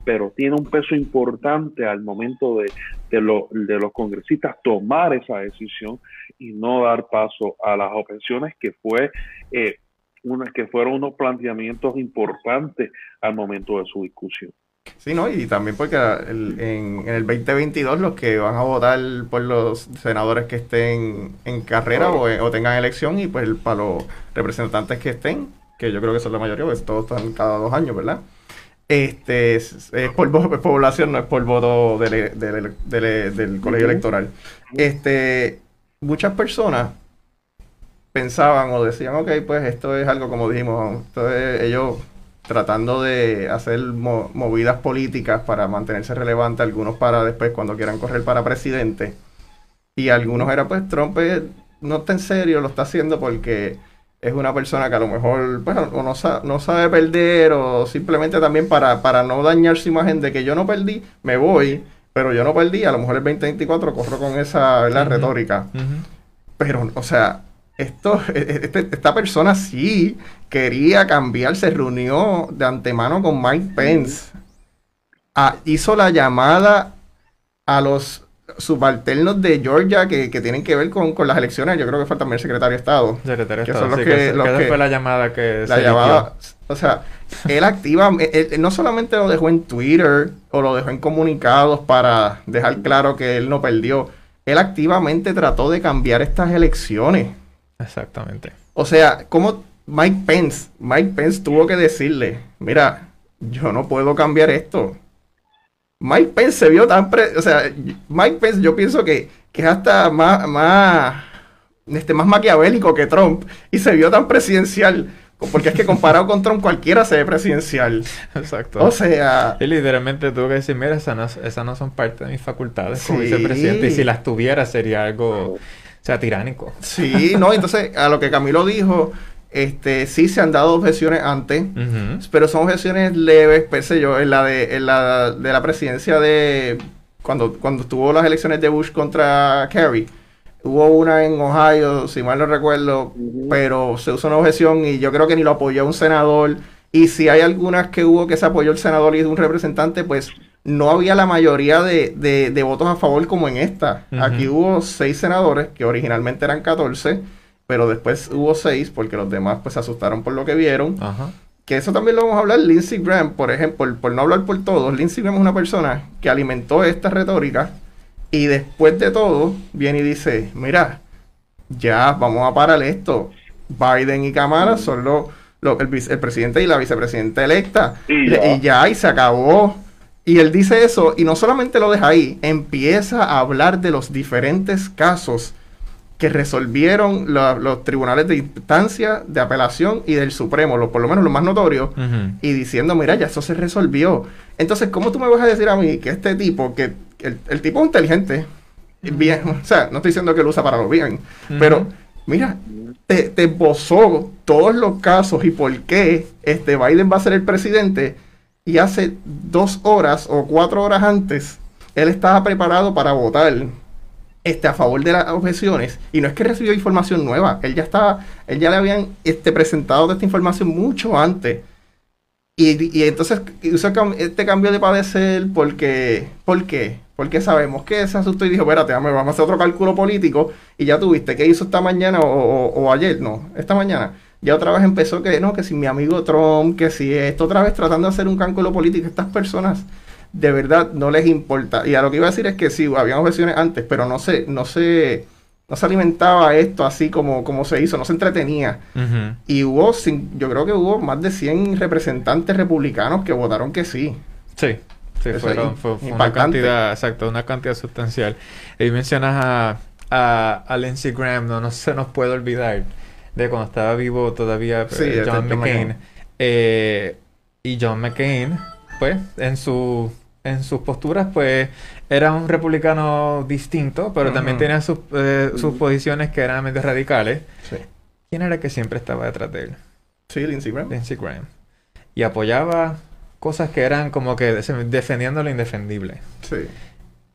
pero tiene un peso importante al momento de, de, de los congresistas tomar esa decisión y no dar paso a las objeciones que fue... Eh, una, que fueron unos planteamientos importantes al momento de su discusión. Sí, ¿no? Y también porque en, el 2022 los que van a votar por los senadores que estén en carrera o, tengan elección y pues para los representantes que estén, que yo creo que son la mayoría, pues todos están cada dos años, ¿verdad? Este es, por población, no es por voto del colegio electoral. Este, muchas personas pensaban o decían, ok, pues esto es algo como dijimos, entonces ellos tratando de hacer movidas políticas para mantenerse relevante, algunos para después cuando quieran correr para presidente. Y algunos era pues Trump no está en serio, lo está haciendo porque es una persona que a lo mejor pues, no, sabe, no sabe perder o simplemente también para, para no dañar su imagen de que yo no perdí, me voy, pero yo no perdí, a lo mejor el 2024 corro con esa retórica. Pero, o sea, esto, e, e, este, esta persona sí quería cambiar, se reunió de antemano con Mike Pence, ah, hizo la llamada a los subalternos de Georgia que, tienen que ver con, las elecciones. Yo creo que fue también el secretario de Estado. Secretario de Estado. que, fue la llamada que la llamada, O sea, él activa, él, no solamente lo dejó en Twitter o lo dejó en comunicados para dejar claro que él no perdió. Él activamente trató de cambiar estas elecciones. Exactamente. O sea, como Mike Pence, Mike Pence tuvo que decirle, mira, yo no puedo cambiar esto. Mike Pence se vio tan... o sea, Mike Pence yo pienso que, que es hasta más, más, este, más maquiavélico que Trump y se vio tan presidencial. Porque es que comparado con Trump cualquiera se ve presidencial. Exacto. O sea... Y literalmente tuvo que decir, mira, esas no, no son parte de mis facultades como vicepresidente. Y si las tuviera sería algo sea, tiránico. Sí, no, entonces a lo que Camilo dijo, este, sí se han dado objeciones antes, pero son objeciones leves, pensé yo, en la de, en la de la presidencia de cuando, cuando estuvo las elecciones de Bush contra Kerry. Hubo una en Ohio, si mal no recuerdo, pero se usó una objeción y yo creo que ni lo apoyó un senador. Y si hay algunas que hubo que se apoyó el senador y un representante, pues no había la mayoría de, votos a favor como en esta. Aquí hubo seis senadores, que originalmente eran 14, pero después hubo seis porque los demás pues se asustaron por lo que vieron. Que eso también lo vamos a hablar. Lindsey Graham, por ejemplo, por no hablar por todos, Lindsey Graham es una persona que alimentó esta retórica y después de todo viene y dice, mira, ya vamos a parar esto. Biden y Kamala son los, el, presidente y la vicepresidenta electa. Y y ya, y se acabó. Y él dice eso y no solamente lo deja ahí, empieza a hablar de los diferentes casos que resolvieron los tribunales de instancia, de apelación y del Supremo, lo, por lo menos los más notorios, y diciendo, mira, ya eso se resolvió. Entonces, ¿cómo tú me vas a decir a mí que este tipo, que el, tipo es inteligente, bien, o sea, no estoy diciendo que lo usa para lo bien, pero mira, te, te esbozó todos los casos y por qué este Biden va a ser el presidente y hace dos horas o cuatro horas antes, él estaba preparado para votar este, a favor de las objeciones y no es que recibió información nueva, él ya estaba, él ya le habían este, presentado esta información mucho antes. Y, y entonces hizo este cambio de padecer porque, ¿por qué? Porque sabemos que se asustó y dijo, espérate, vamos a hacer otro cálculo político y ya tuviste, ¿qué hizo esta mañana o, o ayer? No, esta mañana ya otra vez empezó que no, que si mi amigo Trump, que si esto otra vez tratando de hacer un cálculo político, estas personas de verdad no les importa. Y a lo que iba a decir es que sí, había objeciones antes, pero no se, no se, no se alimentaba esto así como, como se hizo, no se entretenía. Y hubo, yo creo que hubo más de 100 representantes republicanos que votaron que sí. Sí. Sí, fueron, fue, una cantidad, exacto, una cantidad sustancial. Y mencionas a, a, a Lindsey Graham, no, no se nos puede olvidar de cuando estaba vivo todavía eh, John McCain. Eh, y John McCain, pues, en su en sus posturas, pues, era un republicano distinto, pero también tenía sus, eh, sus posiciones que eran medio radicales. Sí. ¿Quién era que siempre estaba detrás de él? Sí, Lindsey Graham. Lindsey Graham. Y apoyaba cosas que eran como que defendiendo lo indefendible. Sí.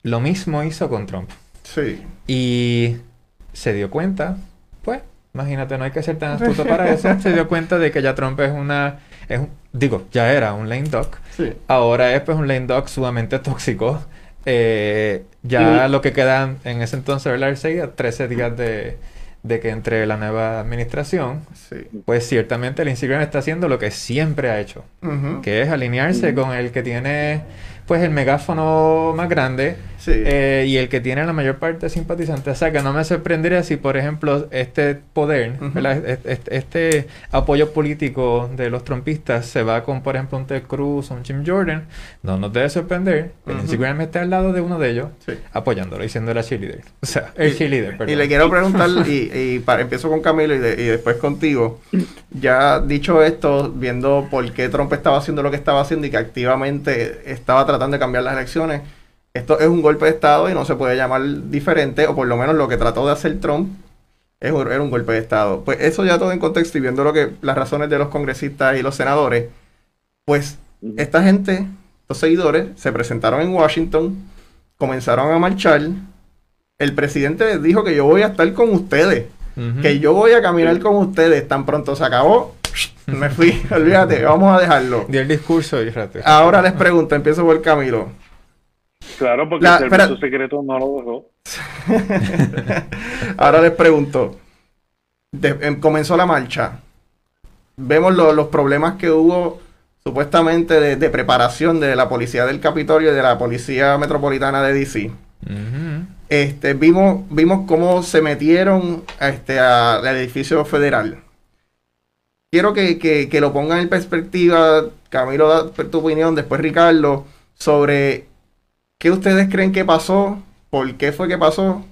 Lo mismo hizo con Trump. Sí. Y se dio cuenta, pues, imagínate, no hay que ser tan astuto para eso, se dio cuenta de que ya Trump es una, es digo, ya era un lame duck, sí. ahora es pues un lame duck sumamente tóxico. Eh, ya lo que quedan en ese entonces, ¿verdad? Seguía 13 días de, de que entre la nueva administración, pues ciertamente el Instagram está haciendo lo que siempre ha hecho, que es alinearse con el que tiene pues el megáfono más grande eh, y el que tiene la mayor parte de simpatizantes. O sea, que no me sorprendería si, por ejemplo, este poder, este, apoyo político de los trompistas se va con, por ejemplo, un Ted Cruz o un Jim Jordan. No nos debe sorprender que Instagram esté al lado de uno de ellos, apoyándolo y siendo la cheerleader. O sea, el cheerleader, perdón. Y le quiero preguntar, y, para, empiezo con Camilo y, y después contigo. Ya dicho esto, viendo por qué Trump estaba haciendo lo que estaba haciendo y que activamente estaba tratando de cambiar las elecciones, esto es un golpe de Estado y no se puede llamar diferente, o por lo menos lo que trató de hacer Trump es un, era un golpe de Estado. Pues eso ya todo en contexto y viendo lo que las razones de los congresistas y los senadores, pues esta gente, los seguidores, se presentaron en Washington, comenzaron a marchar. El presidente les dijo que yo voy a estar con ustedes, que yo voy a caminar con ustedes. Tan pronto se acabó, me fui, olvídate, vamos a dejarlo. Di el discurso y Ahora les pregunto, empiezo por Camilo. Claro, porque el servicio secreto no lo dejó. Ahora les pregunto. Em, comenzó la marcha. Vemos los problemas que hubo supuestamente de, preparación de la policía del Capitolio y de la policía metropolitana de DC. este, vimos, vimos cómo se metieron este, al edificio federal. Quiero que, que, lo pongan en perspectiva, Camilo, da tu opinión, después Ricardo, sobre ¿Qué ustedes creen que pasó? ¿Por qué fue que pasó?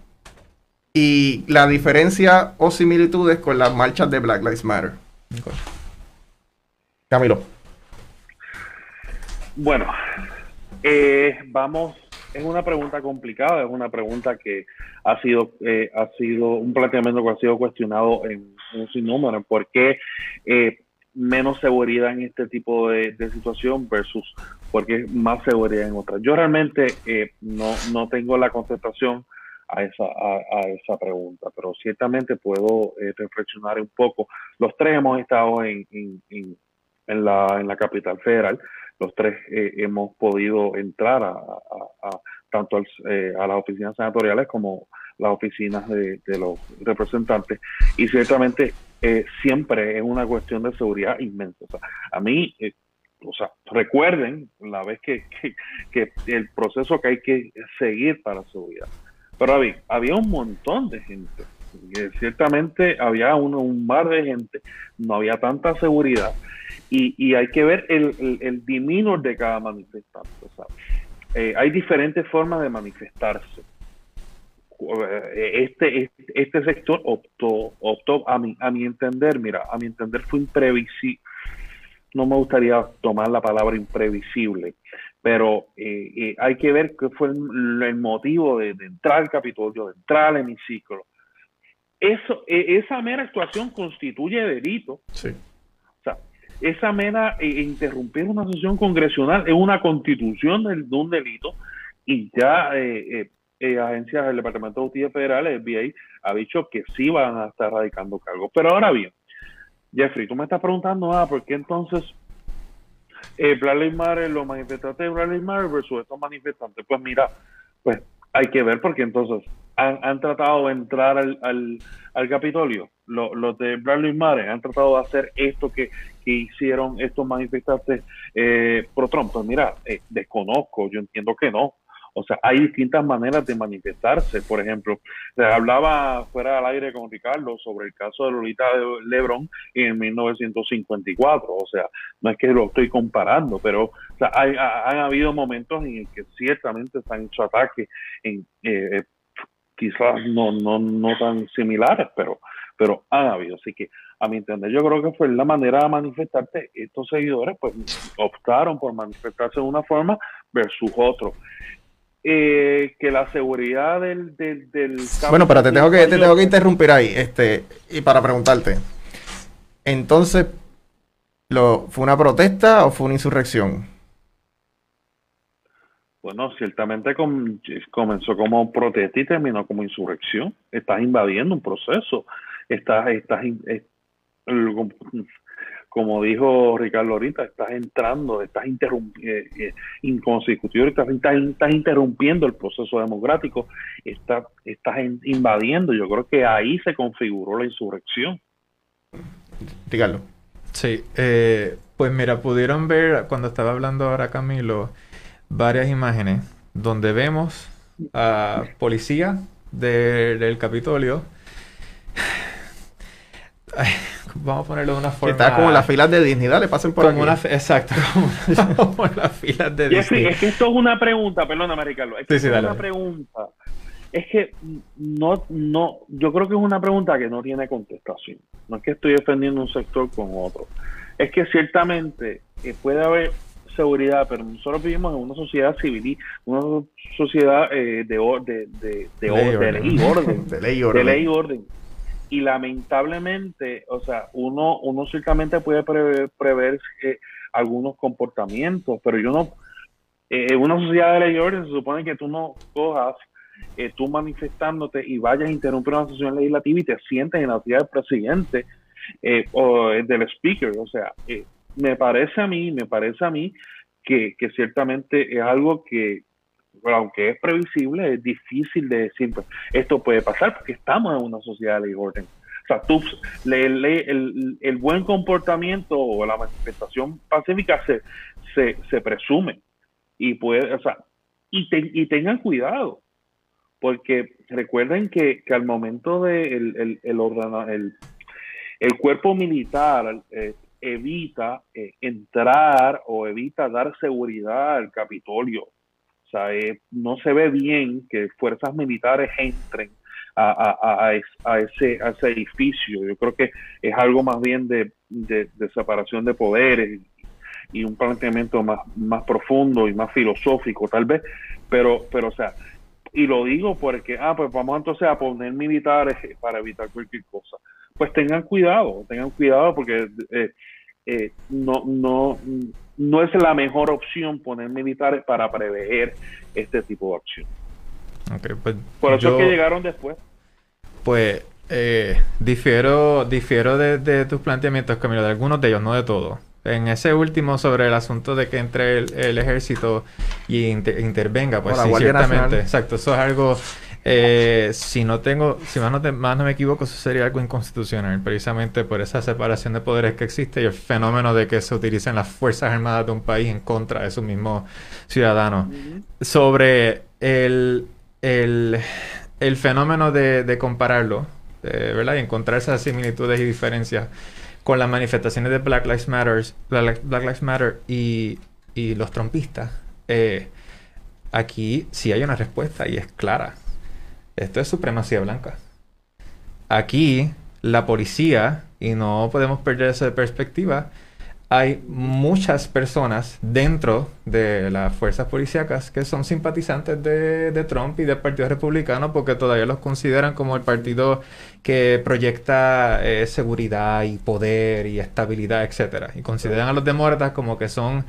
Y la diferencia o similitudes con las marchas de Black Lives Matter. Camilo. Bueno, eh, vamos, es una pregunta complicada, es una pregunta que ha sido, eh, ha sido un planteamiento que ha sido cuestionado en un sinnúmero. ¿Por qué eh, menos seguridad en este tipo de, situación versus porque más seguridad en otras. Yo realmente eh, no, no tengo la contestación a esa, a, esa pregunta, pero ciertamente puedo eh, reflexionar un poco. Los tres hemos estado en, en, en, la, en la capital federal, los tres eh, hemos podido entrar a, tanto a las oficinas senatoriales como las oficinas de, los representantes y ciertamente eh, siempre es una cuestión de seguridad inmensa. O sea, a mí, eh, o sea, recuerden la vez que, que, el proceso que hay que seguir para seguridad. Pero había, había un montón de gente. Ciertamente había un mar de gente, no había tanta seguridad. Y, hay que ver el, el, el de cada manifestante. Eh, hay diferentes formas de manifestarse. Eh, este, este sector optó, optó a mi, a mi entender, mira, a mi entender fue imprevisible, no me gustaría tomar la palabra imprevisible, pero eh, eh, hay que ver qué fue el, motivo de, entrar al Capitolio, de entrar al hemiciclo. Eso, e, esa mera actuación constituye delito. Sí. O sea, esa mera interrumpir una sesión congresional es una constitución de, un delito y ya eh, agencias del Departamento de Justicia Federal, el FBI, ha dicho que sí van a estar radicando cargos. Pero ahora bien, Jeffrey, tú me estás preguntando, ah, ¿por qué entonces eh, Bradley Matter, los manifestantes de Bradley Matter versus estos manifestantes? Pues mira, pues hay que ver porque entonces han, tratado de entrar al, al, Capitolio. Los, de Bradley Matter han tratado de hacer esto que, hicieron estos manifestantes eh, pro Trump. Pues mira, eh, desconozco, yo entiendo que no. O sea, hay distintas maneras de manifestarse. Por ejemplo, se hablaba fuera del aire con Ricardo sobre el caso de Lolita Lebron en 1954. O sea, no es que lo estoy comparando, pero hay, han habido momentos en que ciertamente se han hecho ataques en eh, quizás no, no, no tan similares, pero, pero han habido. Así que a mi entender, yo creo que fue la manera de manifestarte. Estos seguidores pues optaron por manifestarse de una forma versus otro. Eh, que la seguridad del, del, bueno pero te tengo que te tengo que interrumpir ahí este y para preguntarte entonces lo fue una protesta o fue una insurrección Bueno, ciertamente comenzó como protesta y terminó como insurrección. Estás invadiendo un proceso. Estás, estás, como dijo Ricardo ahorita, estás entrando, estás interrumpiendo, eh, eh, estás, estás, interrumpiendo el proceso democrático, estás, estás invadiendo. Yo creo que ahí se configuró la insurrección. Ricardo. Sí, eh, pues mira, pudieron ver cuando estaba hablando ahora Camilo varias imágenes donde vemos a policía del Capitolio. vamos a ponerlo de una forma. Está como las filas de dignidad, le pasen por como aquí. exacto, como, las filas de dignidad. Es que esto es una pregunta, perdóname, Ricardo. Es, es una pregunta. Es que no, no, yo creo que es una pregunta que no tiene contestación. No es que estoy defendiendo un sector con otro. Es que ciertamente eh, puede haber seguridad, pero nosotros vivimos en una sociedad civil, una sociedad eh, de, de, de, de, ley y orden. ley y orden. De ley y orden. Y lamentablemente, o sea, uno, uno ciertamente puede prever, prever eh, algunos comportamientos, pero yo no, eh, en una sociedad de ley y orden se supone que tú no cojas tú manifestándote y vayas a interrumpir una sesión legislativa y te sientes en la ciudad del presidente o del speaker, o sea, me parece a mí, me parece a mí que, ciertamente es algo que, aunque es previsible, es difícil de decir, pues, esto puede pasar porque estamos en una sociedad de ley orden. O sea, tú, el, el, buen comportamiento o la manifestación pacífica se, se, se presume y puede, o sea, y, y tengan cuidado, porque recuerden que, que al momento de el, el, el, el, cuerpo militar eh, evita eh, entrar o evita dar seguridad al Capitolio. O sea, eh, no se ve bien que fuerzas militares entren a, ese, ese edificio. Yo creo que es algo más bien de, separación de poderes y un planteamiento más, más profundo y más filosófico, tal vez. Pero, pero, o sea, y lo digo porque, ah, pues vamos entonces a poner militares para evitar cualquier cosa. Pues tengan cuidado, tengan cuidado porque eh, eh, no, no, no es la mejor opción poner militares para prever este tipo de acción. pues Por eso es que llegaron después. Pues eh, difiero, difiero de, tus planteamientos, Camilo, de algunos de ellos, no de todos. En ese último sobre el asunto de que entre el, ejército y intervenga, pues sí, ciertamente. Exacto, eso es algo eh, si no tengo, si más no, me equivoco, eso sería algo inconstitucional, precisamente por esa separación de poderes que existe y el fenómeno de que se utilicen las Fuerzas Armadas de un país en contra de sus mismos ciudadanos. Sobre el, el, el fenómeno de, compararlo, ¿verdad? Y encontrar esas similitudes y diferencias con las manifestaciones de Black Lives, Matters, Black, Lives Matter y, y los trompistas. Eh, aquí sí hay una respuesta y es clara esto es supremacía blanca. Aquí, la policía, y no podemos perder esa perspectiva, hay muchas personas dentro de las fuerzas policíacas que son simpatizantes de, Trump y del Partido Republicano porque todavía los consideran como el partido que proyecta eh, seguridad y poder y estabilidad, etc. Y consideran a los demócratas como que son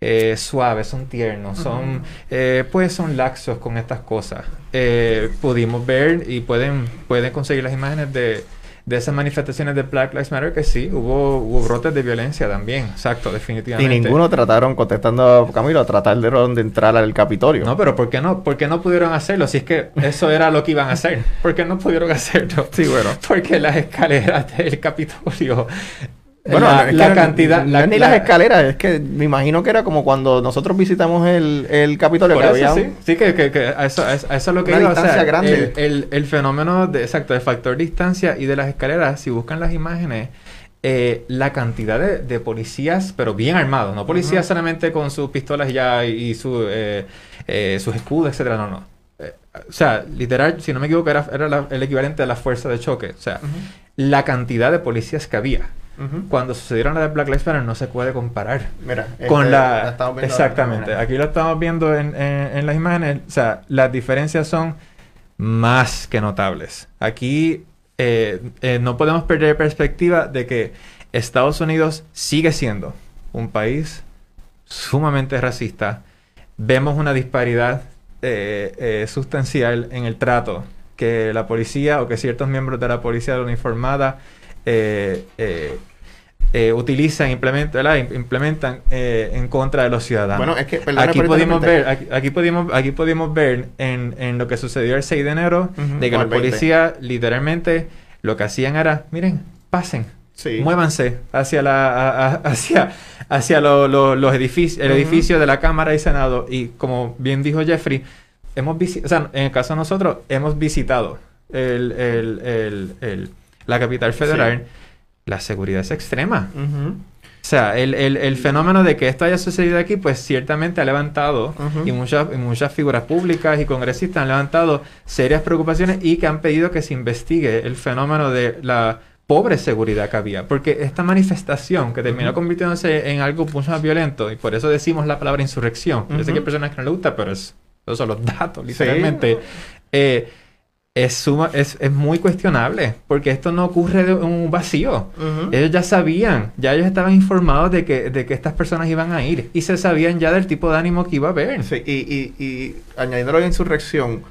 eh, suaves, son tiernos, son, eh, pues son laxos con estas cosas. Eh, pudimos ver y pueden, pueden conseguir las imágenes de, de esas manifestaciones de Black Lives Matter que sí, hubo, hubo brotes de violencia también, exacto, definitivamente. Y ninguno trataron, contestando a Camilo, tratar de, de entrar al Capitolio. No, pero ¿por qué no? ¿Por qué no pudieron hacerlo? Si es que eso era lo que iban a hacer. ¿Por qué no pudieron hacerlo? Sí, bueno. Porque las escaleras del Capitolio bueno, la, cantidad. No, ni las escaleras, es que me imagino que era como cuando nosotros visitamos el, el Capitolio. que sí, sí que, que, que a eso, eso, es lo que Una distancia grande. El, el, fenómeno, de, exacto, del factor distancia y de las escaleras, si buscan las imágenes, eh, la cantidad de, de, policías, pero bien armados, no policías solamente con sus pistolas ya y, su, eh, eh, sus escudos, etcétera, no, no. o sea, literal, si no me equivoco, era, era el equivalente a la fuerza de choque. O sea, la cantidad de policías que había. Cuando sucedieron las de Black Lives Matter no se puede comparar Mira, con este, la... exactamente. Aquí lo estamos viendo en, en, las imágenes. O sea, las diferencias son más que notables. Aquí eh, eh, no podemos perder perspectiva de que Estados Unidos sigue siendo un país sumamente racista, vemos una disparidad eh, sustancial en el trato que la policía o que ciertos miembros de la policía de la uniformada eh, utilizan, implementan, implementan en contra de los ciudadanos. Bueno, es que aquí pudimos ver, aquí, pudimos, aquí pudimos ver en, en, lo que sucedió el 6 de enero, de que la policía literalmente lo que hacían era, miren, pasen, muévanse hacia la hacia hacia los edificios el edificio de la Cámara y Senado. Y como bien dijo Jeffrey hemos o sea, en el caso de nosotros hemos visitado el, el, el, la capital federal la seguridad es extrema. O sea, el, el, fenómeno de que esto haya sucedido aquí, pues ciertamente ha levantado, y, muchas, y muchas figuras públicas y congresistas han levantado serias preocupaciones y que han pedido que se investigue el fenómeno de la pobre seguridad que había. Porque esta manifestación que terminó convirtiéndose en algo mucho más violento, y por eso decimos la palabra insurrección. Yo sé que hay personas que no le gusta, pero es, esos son los datos, literalmente. Eh, es, suma, es, es, muy cuestionable, porque esto no ocurre de un vacío. Ellos ya sabían, ya ellos estaban informados de que, de que estas personas iban a ir, y se sabían ya del tipo de ánimo que iba a haber. Sí, y, y, y añadiendo la insurrección,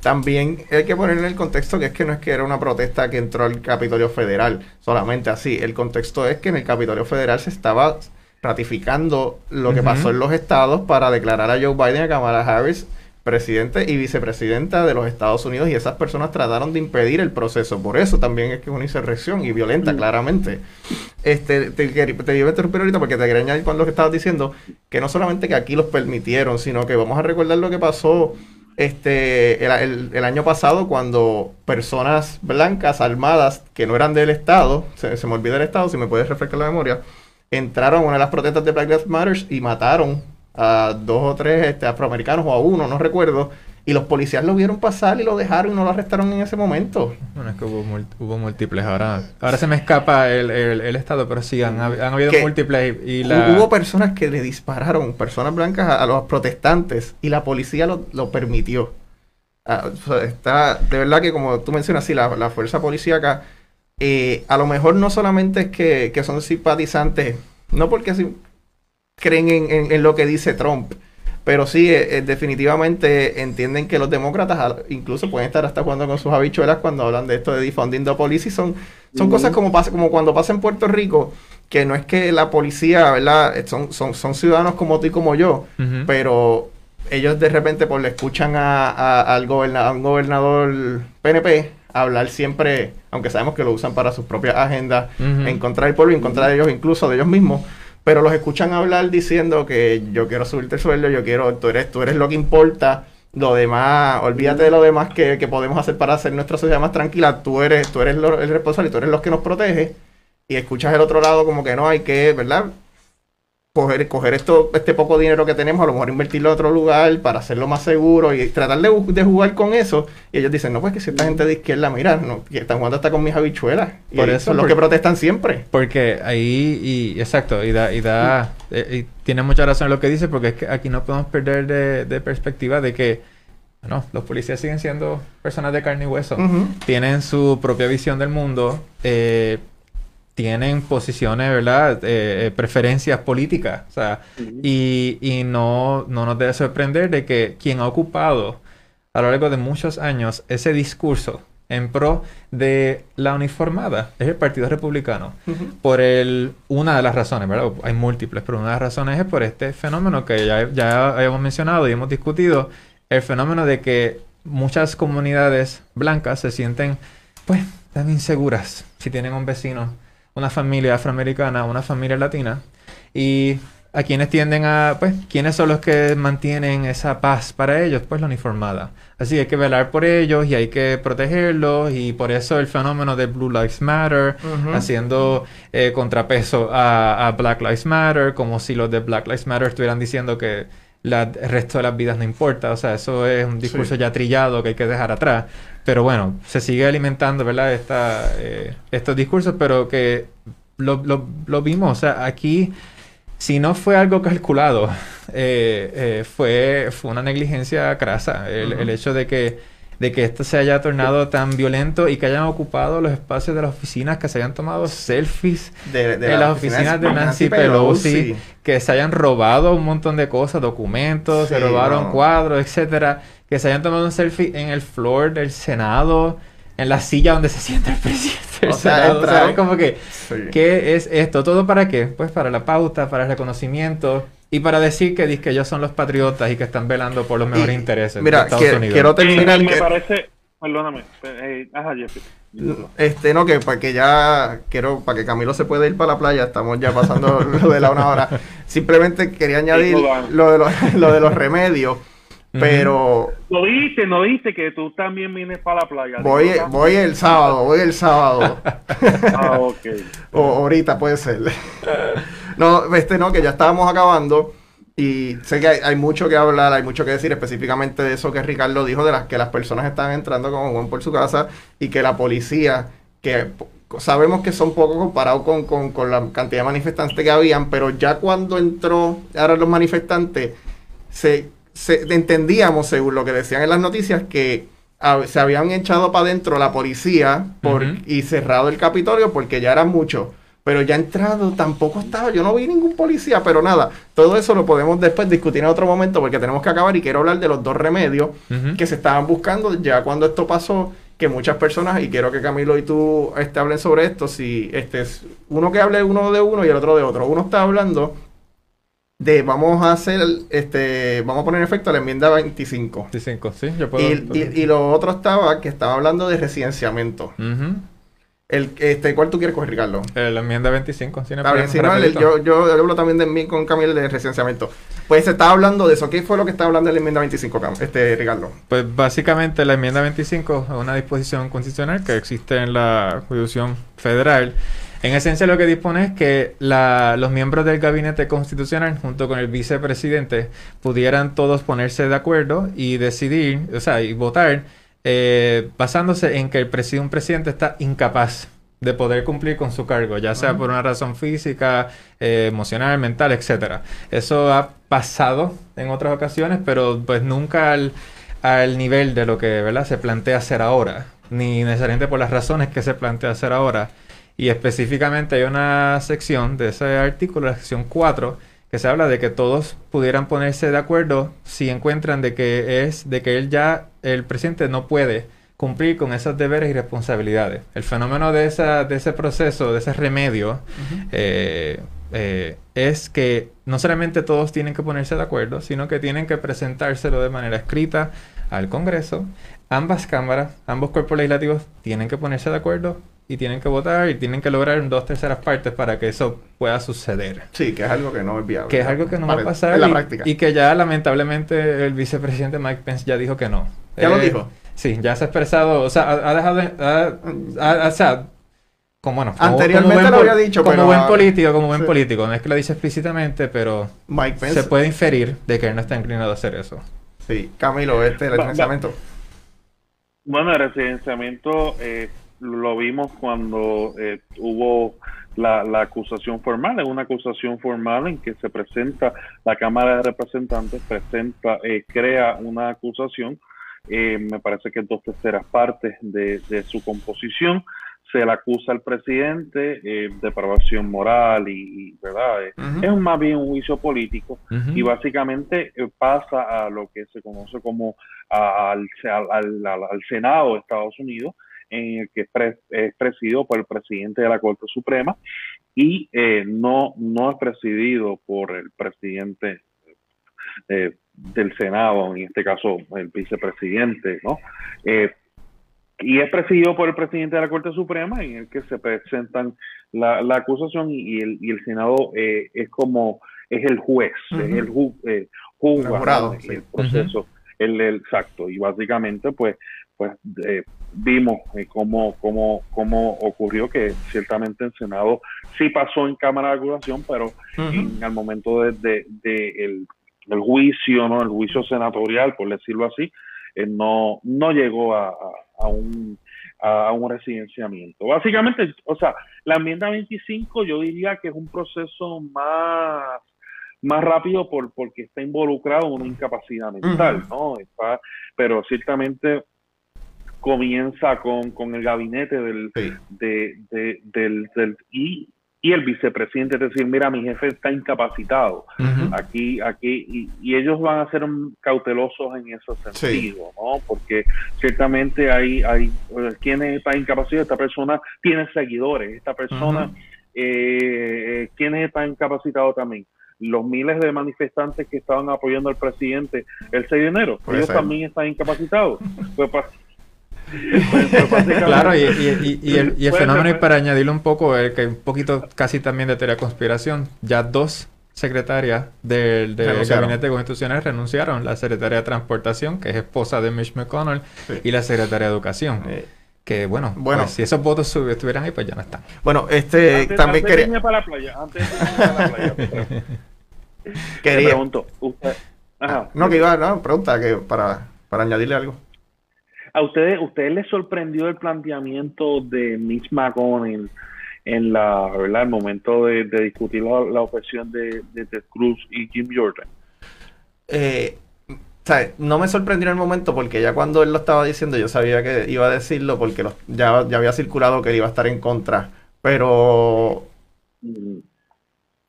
también hay que poner en el contexto que es que no es que era una protesta que entró al Capitolio Federal, solamente así. El contexto es que en el Capitolio Federal se estaba ratificando lo que pasó en los estados para declarar a Joe Biden y a Kamala Harris presidente y vicepresidenta de los Estados Unidos y esas personas trataron de impedir el proceso. Por eso también es que es una insurrección y violenta, mm. claramente. Este, te, te, te iba a interrumpir ahorita porque te quería añadir cuando lo que estabas diciendo que no solamente que aquí los permitieron, sino que vamos a recordar lo que pasó este, el, año pasado cuando personas blancas armadas que no eran del Estado, se, me olvida el Estado, si me puedes refrescar la memoria, entraron a una de las protestas de Black Lives Matter y mataron a dos o tres este, afroamericanos o a uno, no recuerdo, y los policías lo vieron pasar y lo dejaron y no lo arrestaron en ese momento. Bueno, es que hubo, múltiples. Ahora, ahora se me escapa el, estado, pero sí, han, habido múltiples. Y, Hubo personas que le dispararon, personas blancas, a, los protestantes y la policía lo, permitió. Ah, está, de verdad que como tú mencionas, sí, la, la fuerza policíaca, eh, a lo mejor no solamente es que, que son simpatizantes, no porque creen en, en lo que dice Trump, pero sí, eh, eh, definitivamente entienden que los demócratas incluso pueden estar hasta jugando con sus habichuelas cuando hablan de esto de defunding the policy. Son, son cosas como, pasa, como cuando pasa en Puerto Rico, que no es que la policía, ¿verdad? Eh, son, son, son ciudadanos como tú y como yo, pero ellos de repente pues le escuchan a, al gobernador, a un gobernador PNP hablar siempre, aunque sabemos que lo usan para sus propias agendas, en contra del pueblo y en contra de ellos, incluso de ellos mismos pero los escuchan hablar diciendo que yo quiero subirte el sueldo, yo quiero, tú eres, tú eres lo que importa, lo demás, olvídate de lo demás que, podemos hacer para hacer nuestra sociedad más tranquila, tú eres, tú eres el responsable, tú eres los que nos protege, y escuchas el otro lado como que no hay que, ¿verdad? Coger, coger esto, este poco dinero que tenemos, a lo mejor invertirlo en otro lugar para hacerlo más seguro y tratar de, de jugar con eso. Y ellos dicen, no, pues que si esta gente de izquierda, mira, no, que están jugando hasta con mis habichuelas. Y Por eso son los que protestan siempre. Porque ahí, y exacto, y da, y da, eh, y tiene mucha razón lo que dice, porque es que aquí no podemos perder de, perspectiva de que bueno, los policías siguen siendo personas de carne y hueso. Tienen su propia visión del mundo. Eh, tienen posiciones, ¿verdad? Eh, eh, preferencias políticas. O sea, y, y no, no nos debe sorprender de que quien ha ocupado a lo largo de muchos años ese discurso en pro de la uniformada es el Partido Republicano. Por el, una de las razones, ¿verdad? Hay múltiples, pero una de las razones es por este fenómeno que ya, ya habíamos mencionado y hemos discutido, el fenómeno de que muchas comunidades blancas se sienten, pues, tan inseguras si tienen un vecino una familia afroamericana, una familia latina, y a quienes tienden a, pues, ¿quiénes son los que mantienen esa paz para ellos? Pues la uniformada. Así que hay que velar por ellos y hay que protegerlos y por eso el fenómeno de Blue Lives Matter, haciendo eh, contrapeso a, Black Lives Matter, como si los de Black Lives Matter estuvieran diciendo que el resto de las vidas no importa. O sea, eso es un discurso ya trillado que hay que dejar atrás. Pero bueno, se sigue alimentando, ¿verdad? Esta, eh, estos discursos, pero que lo, lo, vimos. O sea, aquí, si no fue algo calculado, eh, eh, fue, fue una negligencia crasa. El, el, hecho de que de que esto se haya tornado tan violento y que hayan ocupado los espacios de las oficinas, que se hayan tomado selfies de, las oficinas de Nancy, Pelosi, que se hayan robado un montón de cosas, documentos, se robaron cuadros, etcétera, que se hayan tomado un selfie en el floor del Senado en la silla donde se sienta el presidente. O sea, como que, ¿qué es esto? ¿Todo para qué? Pues para la pauta, para el reconocimiento y para decir que, que ellos son los patriotas y que están velando por los mejores intereses de Estados Unidos. Quiero terminar. me parece, perdóname, eh, ajá, Este, no, que para que ya quiero, para que Camilo se pueda ir para la playa, estamos ya pasando lo de la una hora. Simplemente quería añadir lo de los, lo de los remedios. Pero. Lo dice, no dice que tú también vienes para la playa. Voy, voy el sábado, voy el sábado. ah, ok. o ahorita puede ser. no, este no, que ya estábamos acabando. Y sé que hay, mucho que hablar, hay mucho que decir específicamente de eso que Ricardo dijo, de las que las personas están entrando como Juan por su casa y que la policía, que sabemos que son pocos comparados con, con, con la cantidad de manifestantes que habían, pero ya cuando entró ahora los manifestantes, se entendíamos, según lo que decían en las noticias, que se habían echado para adentro la policía por, y cerrado el Capitolio porque ya eran muchos. Pero ya entrado tampoco estaba, yo no vi ningún policía, pero nada, todo eso lo podemos después discutir en otro momento porque tenemos que acabar y quiero hablar de los dos remedios que se estaban buscando ya cuando esto pasó, que muchas personas, y quiero que Camilo y tú este, hablen sobre esto, si este es uno que hable uno de uno y el otro de otro. Uno está hablando de vamos a hacer, este, vamos a poner en efecto la enmienda 25. 25, sí, yo puedo. Y, y, lo otro estaba que estaba hablando de residenciamiento. El, este, ¿Cuál tú quieres coger, Ricardo? Eh, la enmienda 25. Si no, yo, yo, hablo también de mí con Camilo de residenciamiento. Pues se estaba hablando de eso. ¿Qué fue lo que estaba hablando de la enmienda 25, este, Ricardo? Pues básicamente la enmienda 25 es una disposición constitucional que existe en la Constitución Federal en esencia lo que dispone es que los miembros del gabinete constitucional junto con el vicepresidente pudieran todos ponerse de acuerdo y decidir, o sea, y votar eh, basándose en que el un presidente está incapaz de poder cumplir con su cargo, ya sea por una razón física, eh, emocional, mental, etcétera. Eso ha pasado en otras ocasiones, pero pues nunca al, al nivel de lo que ¿verdad? se plantea hacer ahora, ni necesariamente por las razones que se plantea hacer ahora. Y específicamente hay una sección de ese artículo, la sección 4, que se habla de que todos pudieran ponerse de acuerdo si encuentran de que es de que él ya el presidente no puede cumplir con esos deberes y responsabilidades. El fenómeno de, esa, de ese proceso, de ese remedio, eh, eh, es que no solamente todos tienen que ponerse de acuerdo, sino que tienen que presentárselo de manera escrita al Congreso. Ambas cámaras, ambos cuerpos legislativos tienen que ponerse de acuerdo y tienen que votar y tienen que lograr dos terceras partes para que eso pueda suceder. Sí, que es algo que no es viable. Que es algo que no va a pasar. En la práctica. Y que ya lamentablemente el vicepresidente Mike Pence ya dijo que no. ¿Ya lo eh, dijo? Sí, ya se ha expresado, o sea, ha, dejado de... o sea, como bueno, anteriormente lo había dicho, como buen político, como buen político, no es que lo dice explícitamente, pero Mike Pence, se puede inferir de que él no está inclinado a hacer eso. Sí, Camilo, este el residenciamiento. Bueno, el residenciamiento eh, lo vimos cuando eh, hubo la, acusación formal, es una acusación formal en que se presenta, la Cámara de Representantes presenta, eh, crea una acusación, eh, me parece que dos terceras partes de, su composición, se le acusa al presidente de depravación moral y, verdad es más bien un juicio político y básicamente pasa a lo que se conoce como al, al, al Senado de Estados Unidos en el que es, presidido por el presidente de la Corte Suprema y eh, no, no es presidido por el presidente eh, del Senado, en este caso el vicepresidente, ¿no? Eh, y es presidido por el presidente de la Corte Suprema en el que se presentan la, acusación y, el, y el Senado es como es el juez, es el ju, juzga el, proceso, el, el, exacto, y básicamente pues pues eh, vimos eh, cómo, cómo, cómo, ocurrió que ciertamente el Senado sí pasó en Cámara de Acusación, pero en el momento de, el, juicio, ¿no? el juicio senatorial, por decirlo así, eh, no, no llegó a, a, un a un residenciamiento. Básicamente, o sea, la enmienda 25 yo diría que es un proceso más más rápido por porque está involucrado en una incapacidad mental, ¿no? Está, pero ciertamente comienza con, con el gabinete del, de, del, del y, y, el vicepresidente decir, mira, mi jefe está incapacitado. Aquí, aquí, y, ellos van a ser cautelosos en ese sentido, ¿no? Porque ciertamente hay, hay quienes están incapacitados, esta persona tiene seguidores, esta persona, eh, quienes están incapacitados también los miles de manifestantes que estaban apoyando al presidente el 6 de enero, ellos también están incapacitados. Pues, pues, pues, claro, y, el, y el fenómeno, y para añadirle un poco, el que un poquito casi también de teoría de conspiración, ya dos secretarias del, gabinete constitucional renunciaron. La secretaria de Transportación, que es esposa de Mitch McConnell, y la secretaria de Educación. Que bueno, bueno pues, si esos votos estuvieran ahí, pues ya no están. Bueno, este también quería. para la playa, antes para la playa. quería. pregunto, usted. Ajá. No, que iba, no, pregunta que para, para añadirle algo. ¿A ustedes, ustedes les sorprendió el planteamiento de Mitch McConnell en la, ¿verdad? el momento de, discutir la, la, de, Ted Cruz y Jim Jordan? Eh, no me sorprendió en el momento porque ya cuando él lo estaba diciendo yo sabía que iba a decirlo porque ya, ya había circulado que él iba a estar en contra. Pero...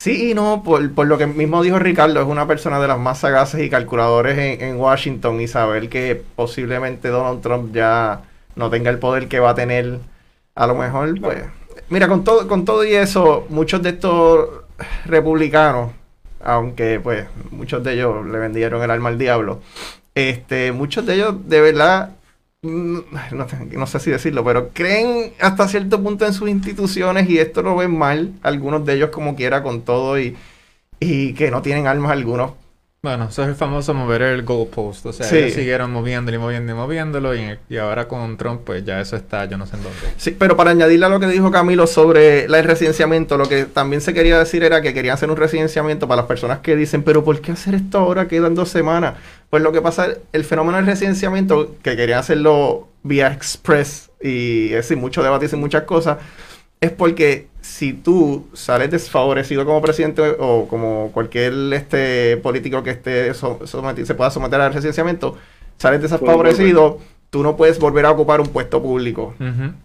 Sí y no, por, por, lo que mismo dijo Ricardo, es una persona de las más sagaces y calculadores en, Washington y saber que posiblemente Donald Trump ya no tenga el poder que va a tener, a lo mejor, pues... Mira, con todo, con todo y eso, muchos de estos republicanos, aunque pues muchos de ellos le vendieron el alma al diablo, este, muchos de ellos de verdad Mm, no, sé si decirlo, pero creen hasta cierto punto en sus instituciones y esto lo ven mal, algunos de ellos como quiera con todo y, y que no tienen armas algunos bueno, eso es el famoso mover el goalpost. O sea, ellos siguieron moviéndolo y moviendo y moviéndolo. Y, ahora con Trump, pues ya eso está, yo no sé en dónde. Sí, pero para añadirle a lo que dijo Camilo sobre el residenciamiento, lo que también se quería decir era que querían hacer un residenciamiento para las personas que dicen, pero ¿por qué hacer esto ahora? Quedan dos semanas. Pues lo que pasa, el fenómeno del residenciamiento, que querían hacerlo vía express y es decir, mucho debate y muchas cosas, es porque si tú sales desfavorecido como presidente o como cualquier este político que esté se pueda someter al residenciamiento, sales desfavorecido, tú no puedes volver a ocupar un puesto público.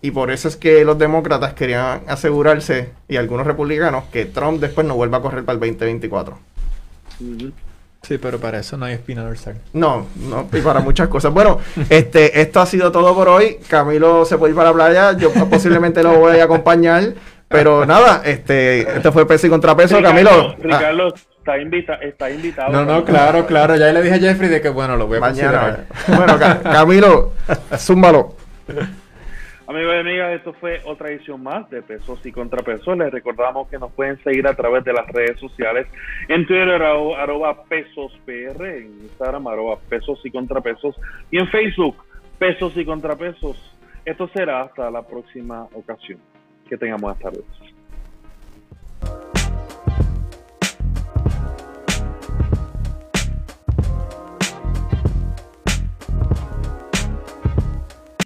Y por eso es que los demócratas querían asegurarse, y algunos republicanos, que Trump después no vuelva a correr para el 2024. Sí, pero para eso no hay espina dorsal. No, no, y para muchas cosas. Bueno, este, esto ha sido todo por hoy. Camilo se puede ir para la playa, yo posiblemente lo voy a acompañar. Pero nada, este, este fue peso y contrapeso, Camilo. Ricardo, está, invita está invitado. No, no, claro, claro. Ya le dije a Jeffrey de que bueno, lo voy a Mañana. Bueno, Camilo, zúmbalo. Amigos y amigas, esto fue otra edición más de Pesos y Contrapesos. Les recordamos que nos pueden seguir a través de las redes sociales. En Twitter, arroba pesos PR, en Instagram, arroba pesos y contrapesos, y en Facebook, pesos y contrapesos. Esto será hasta la próxima ocasión. Que tengamos buenas tardes.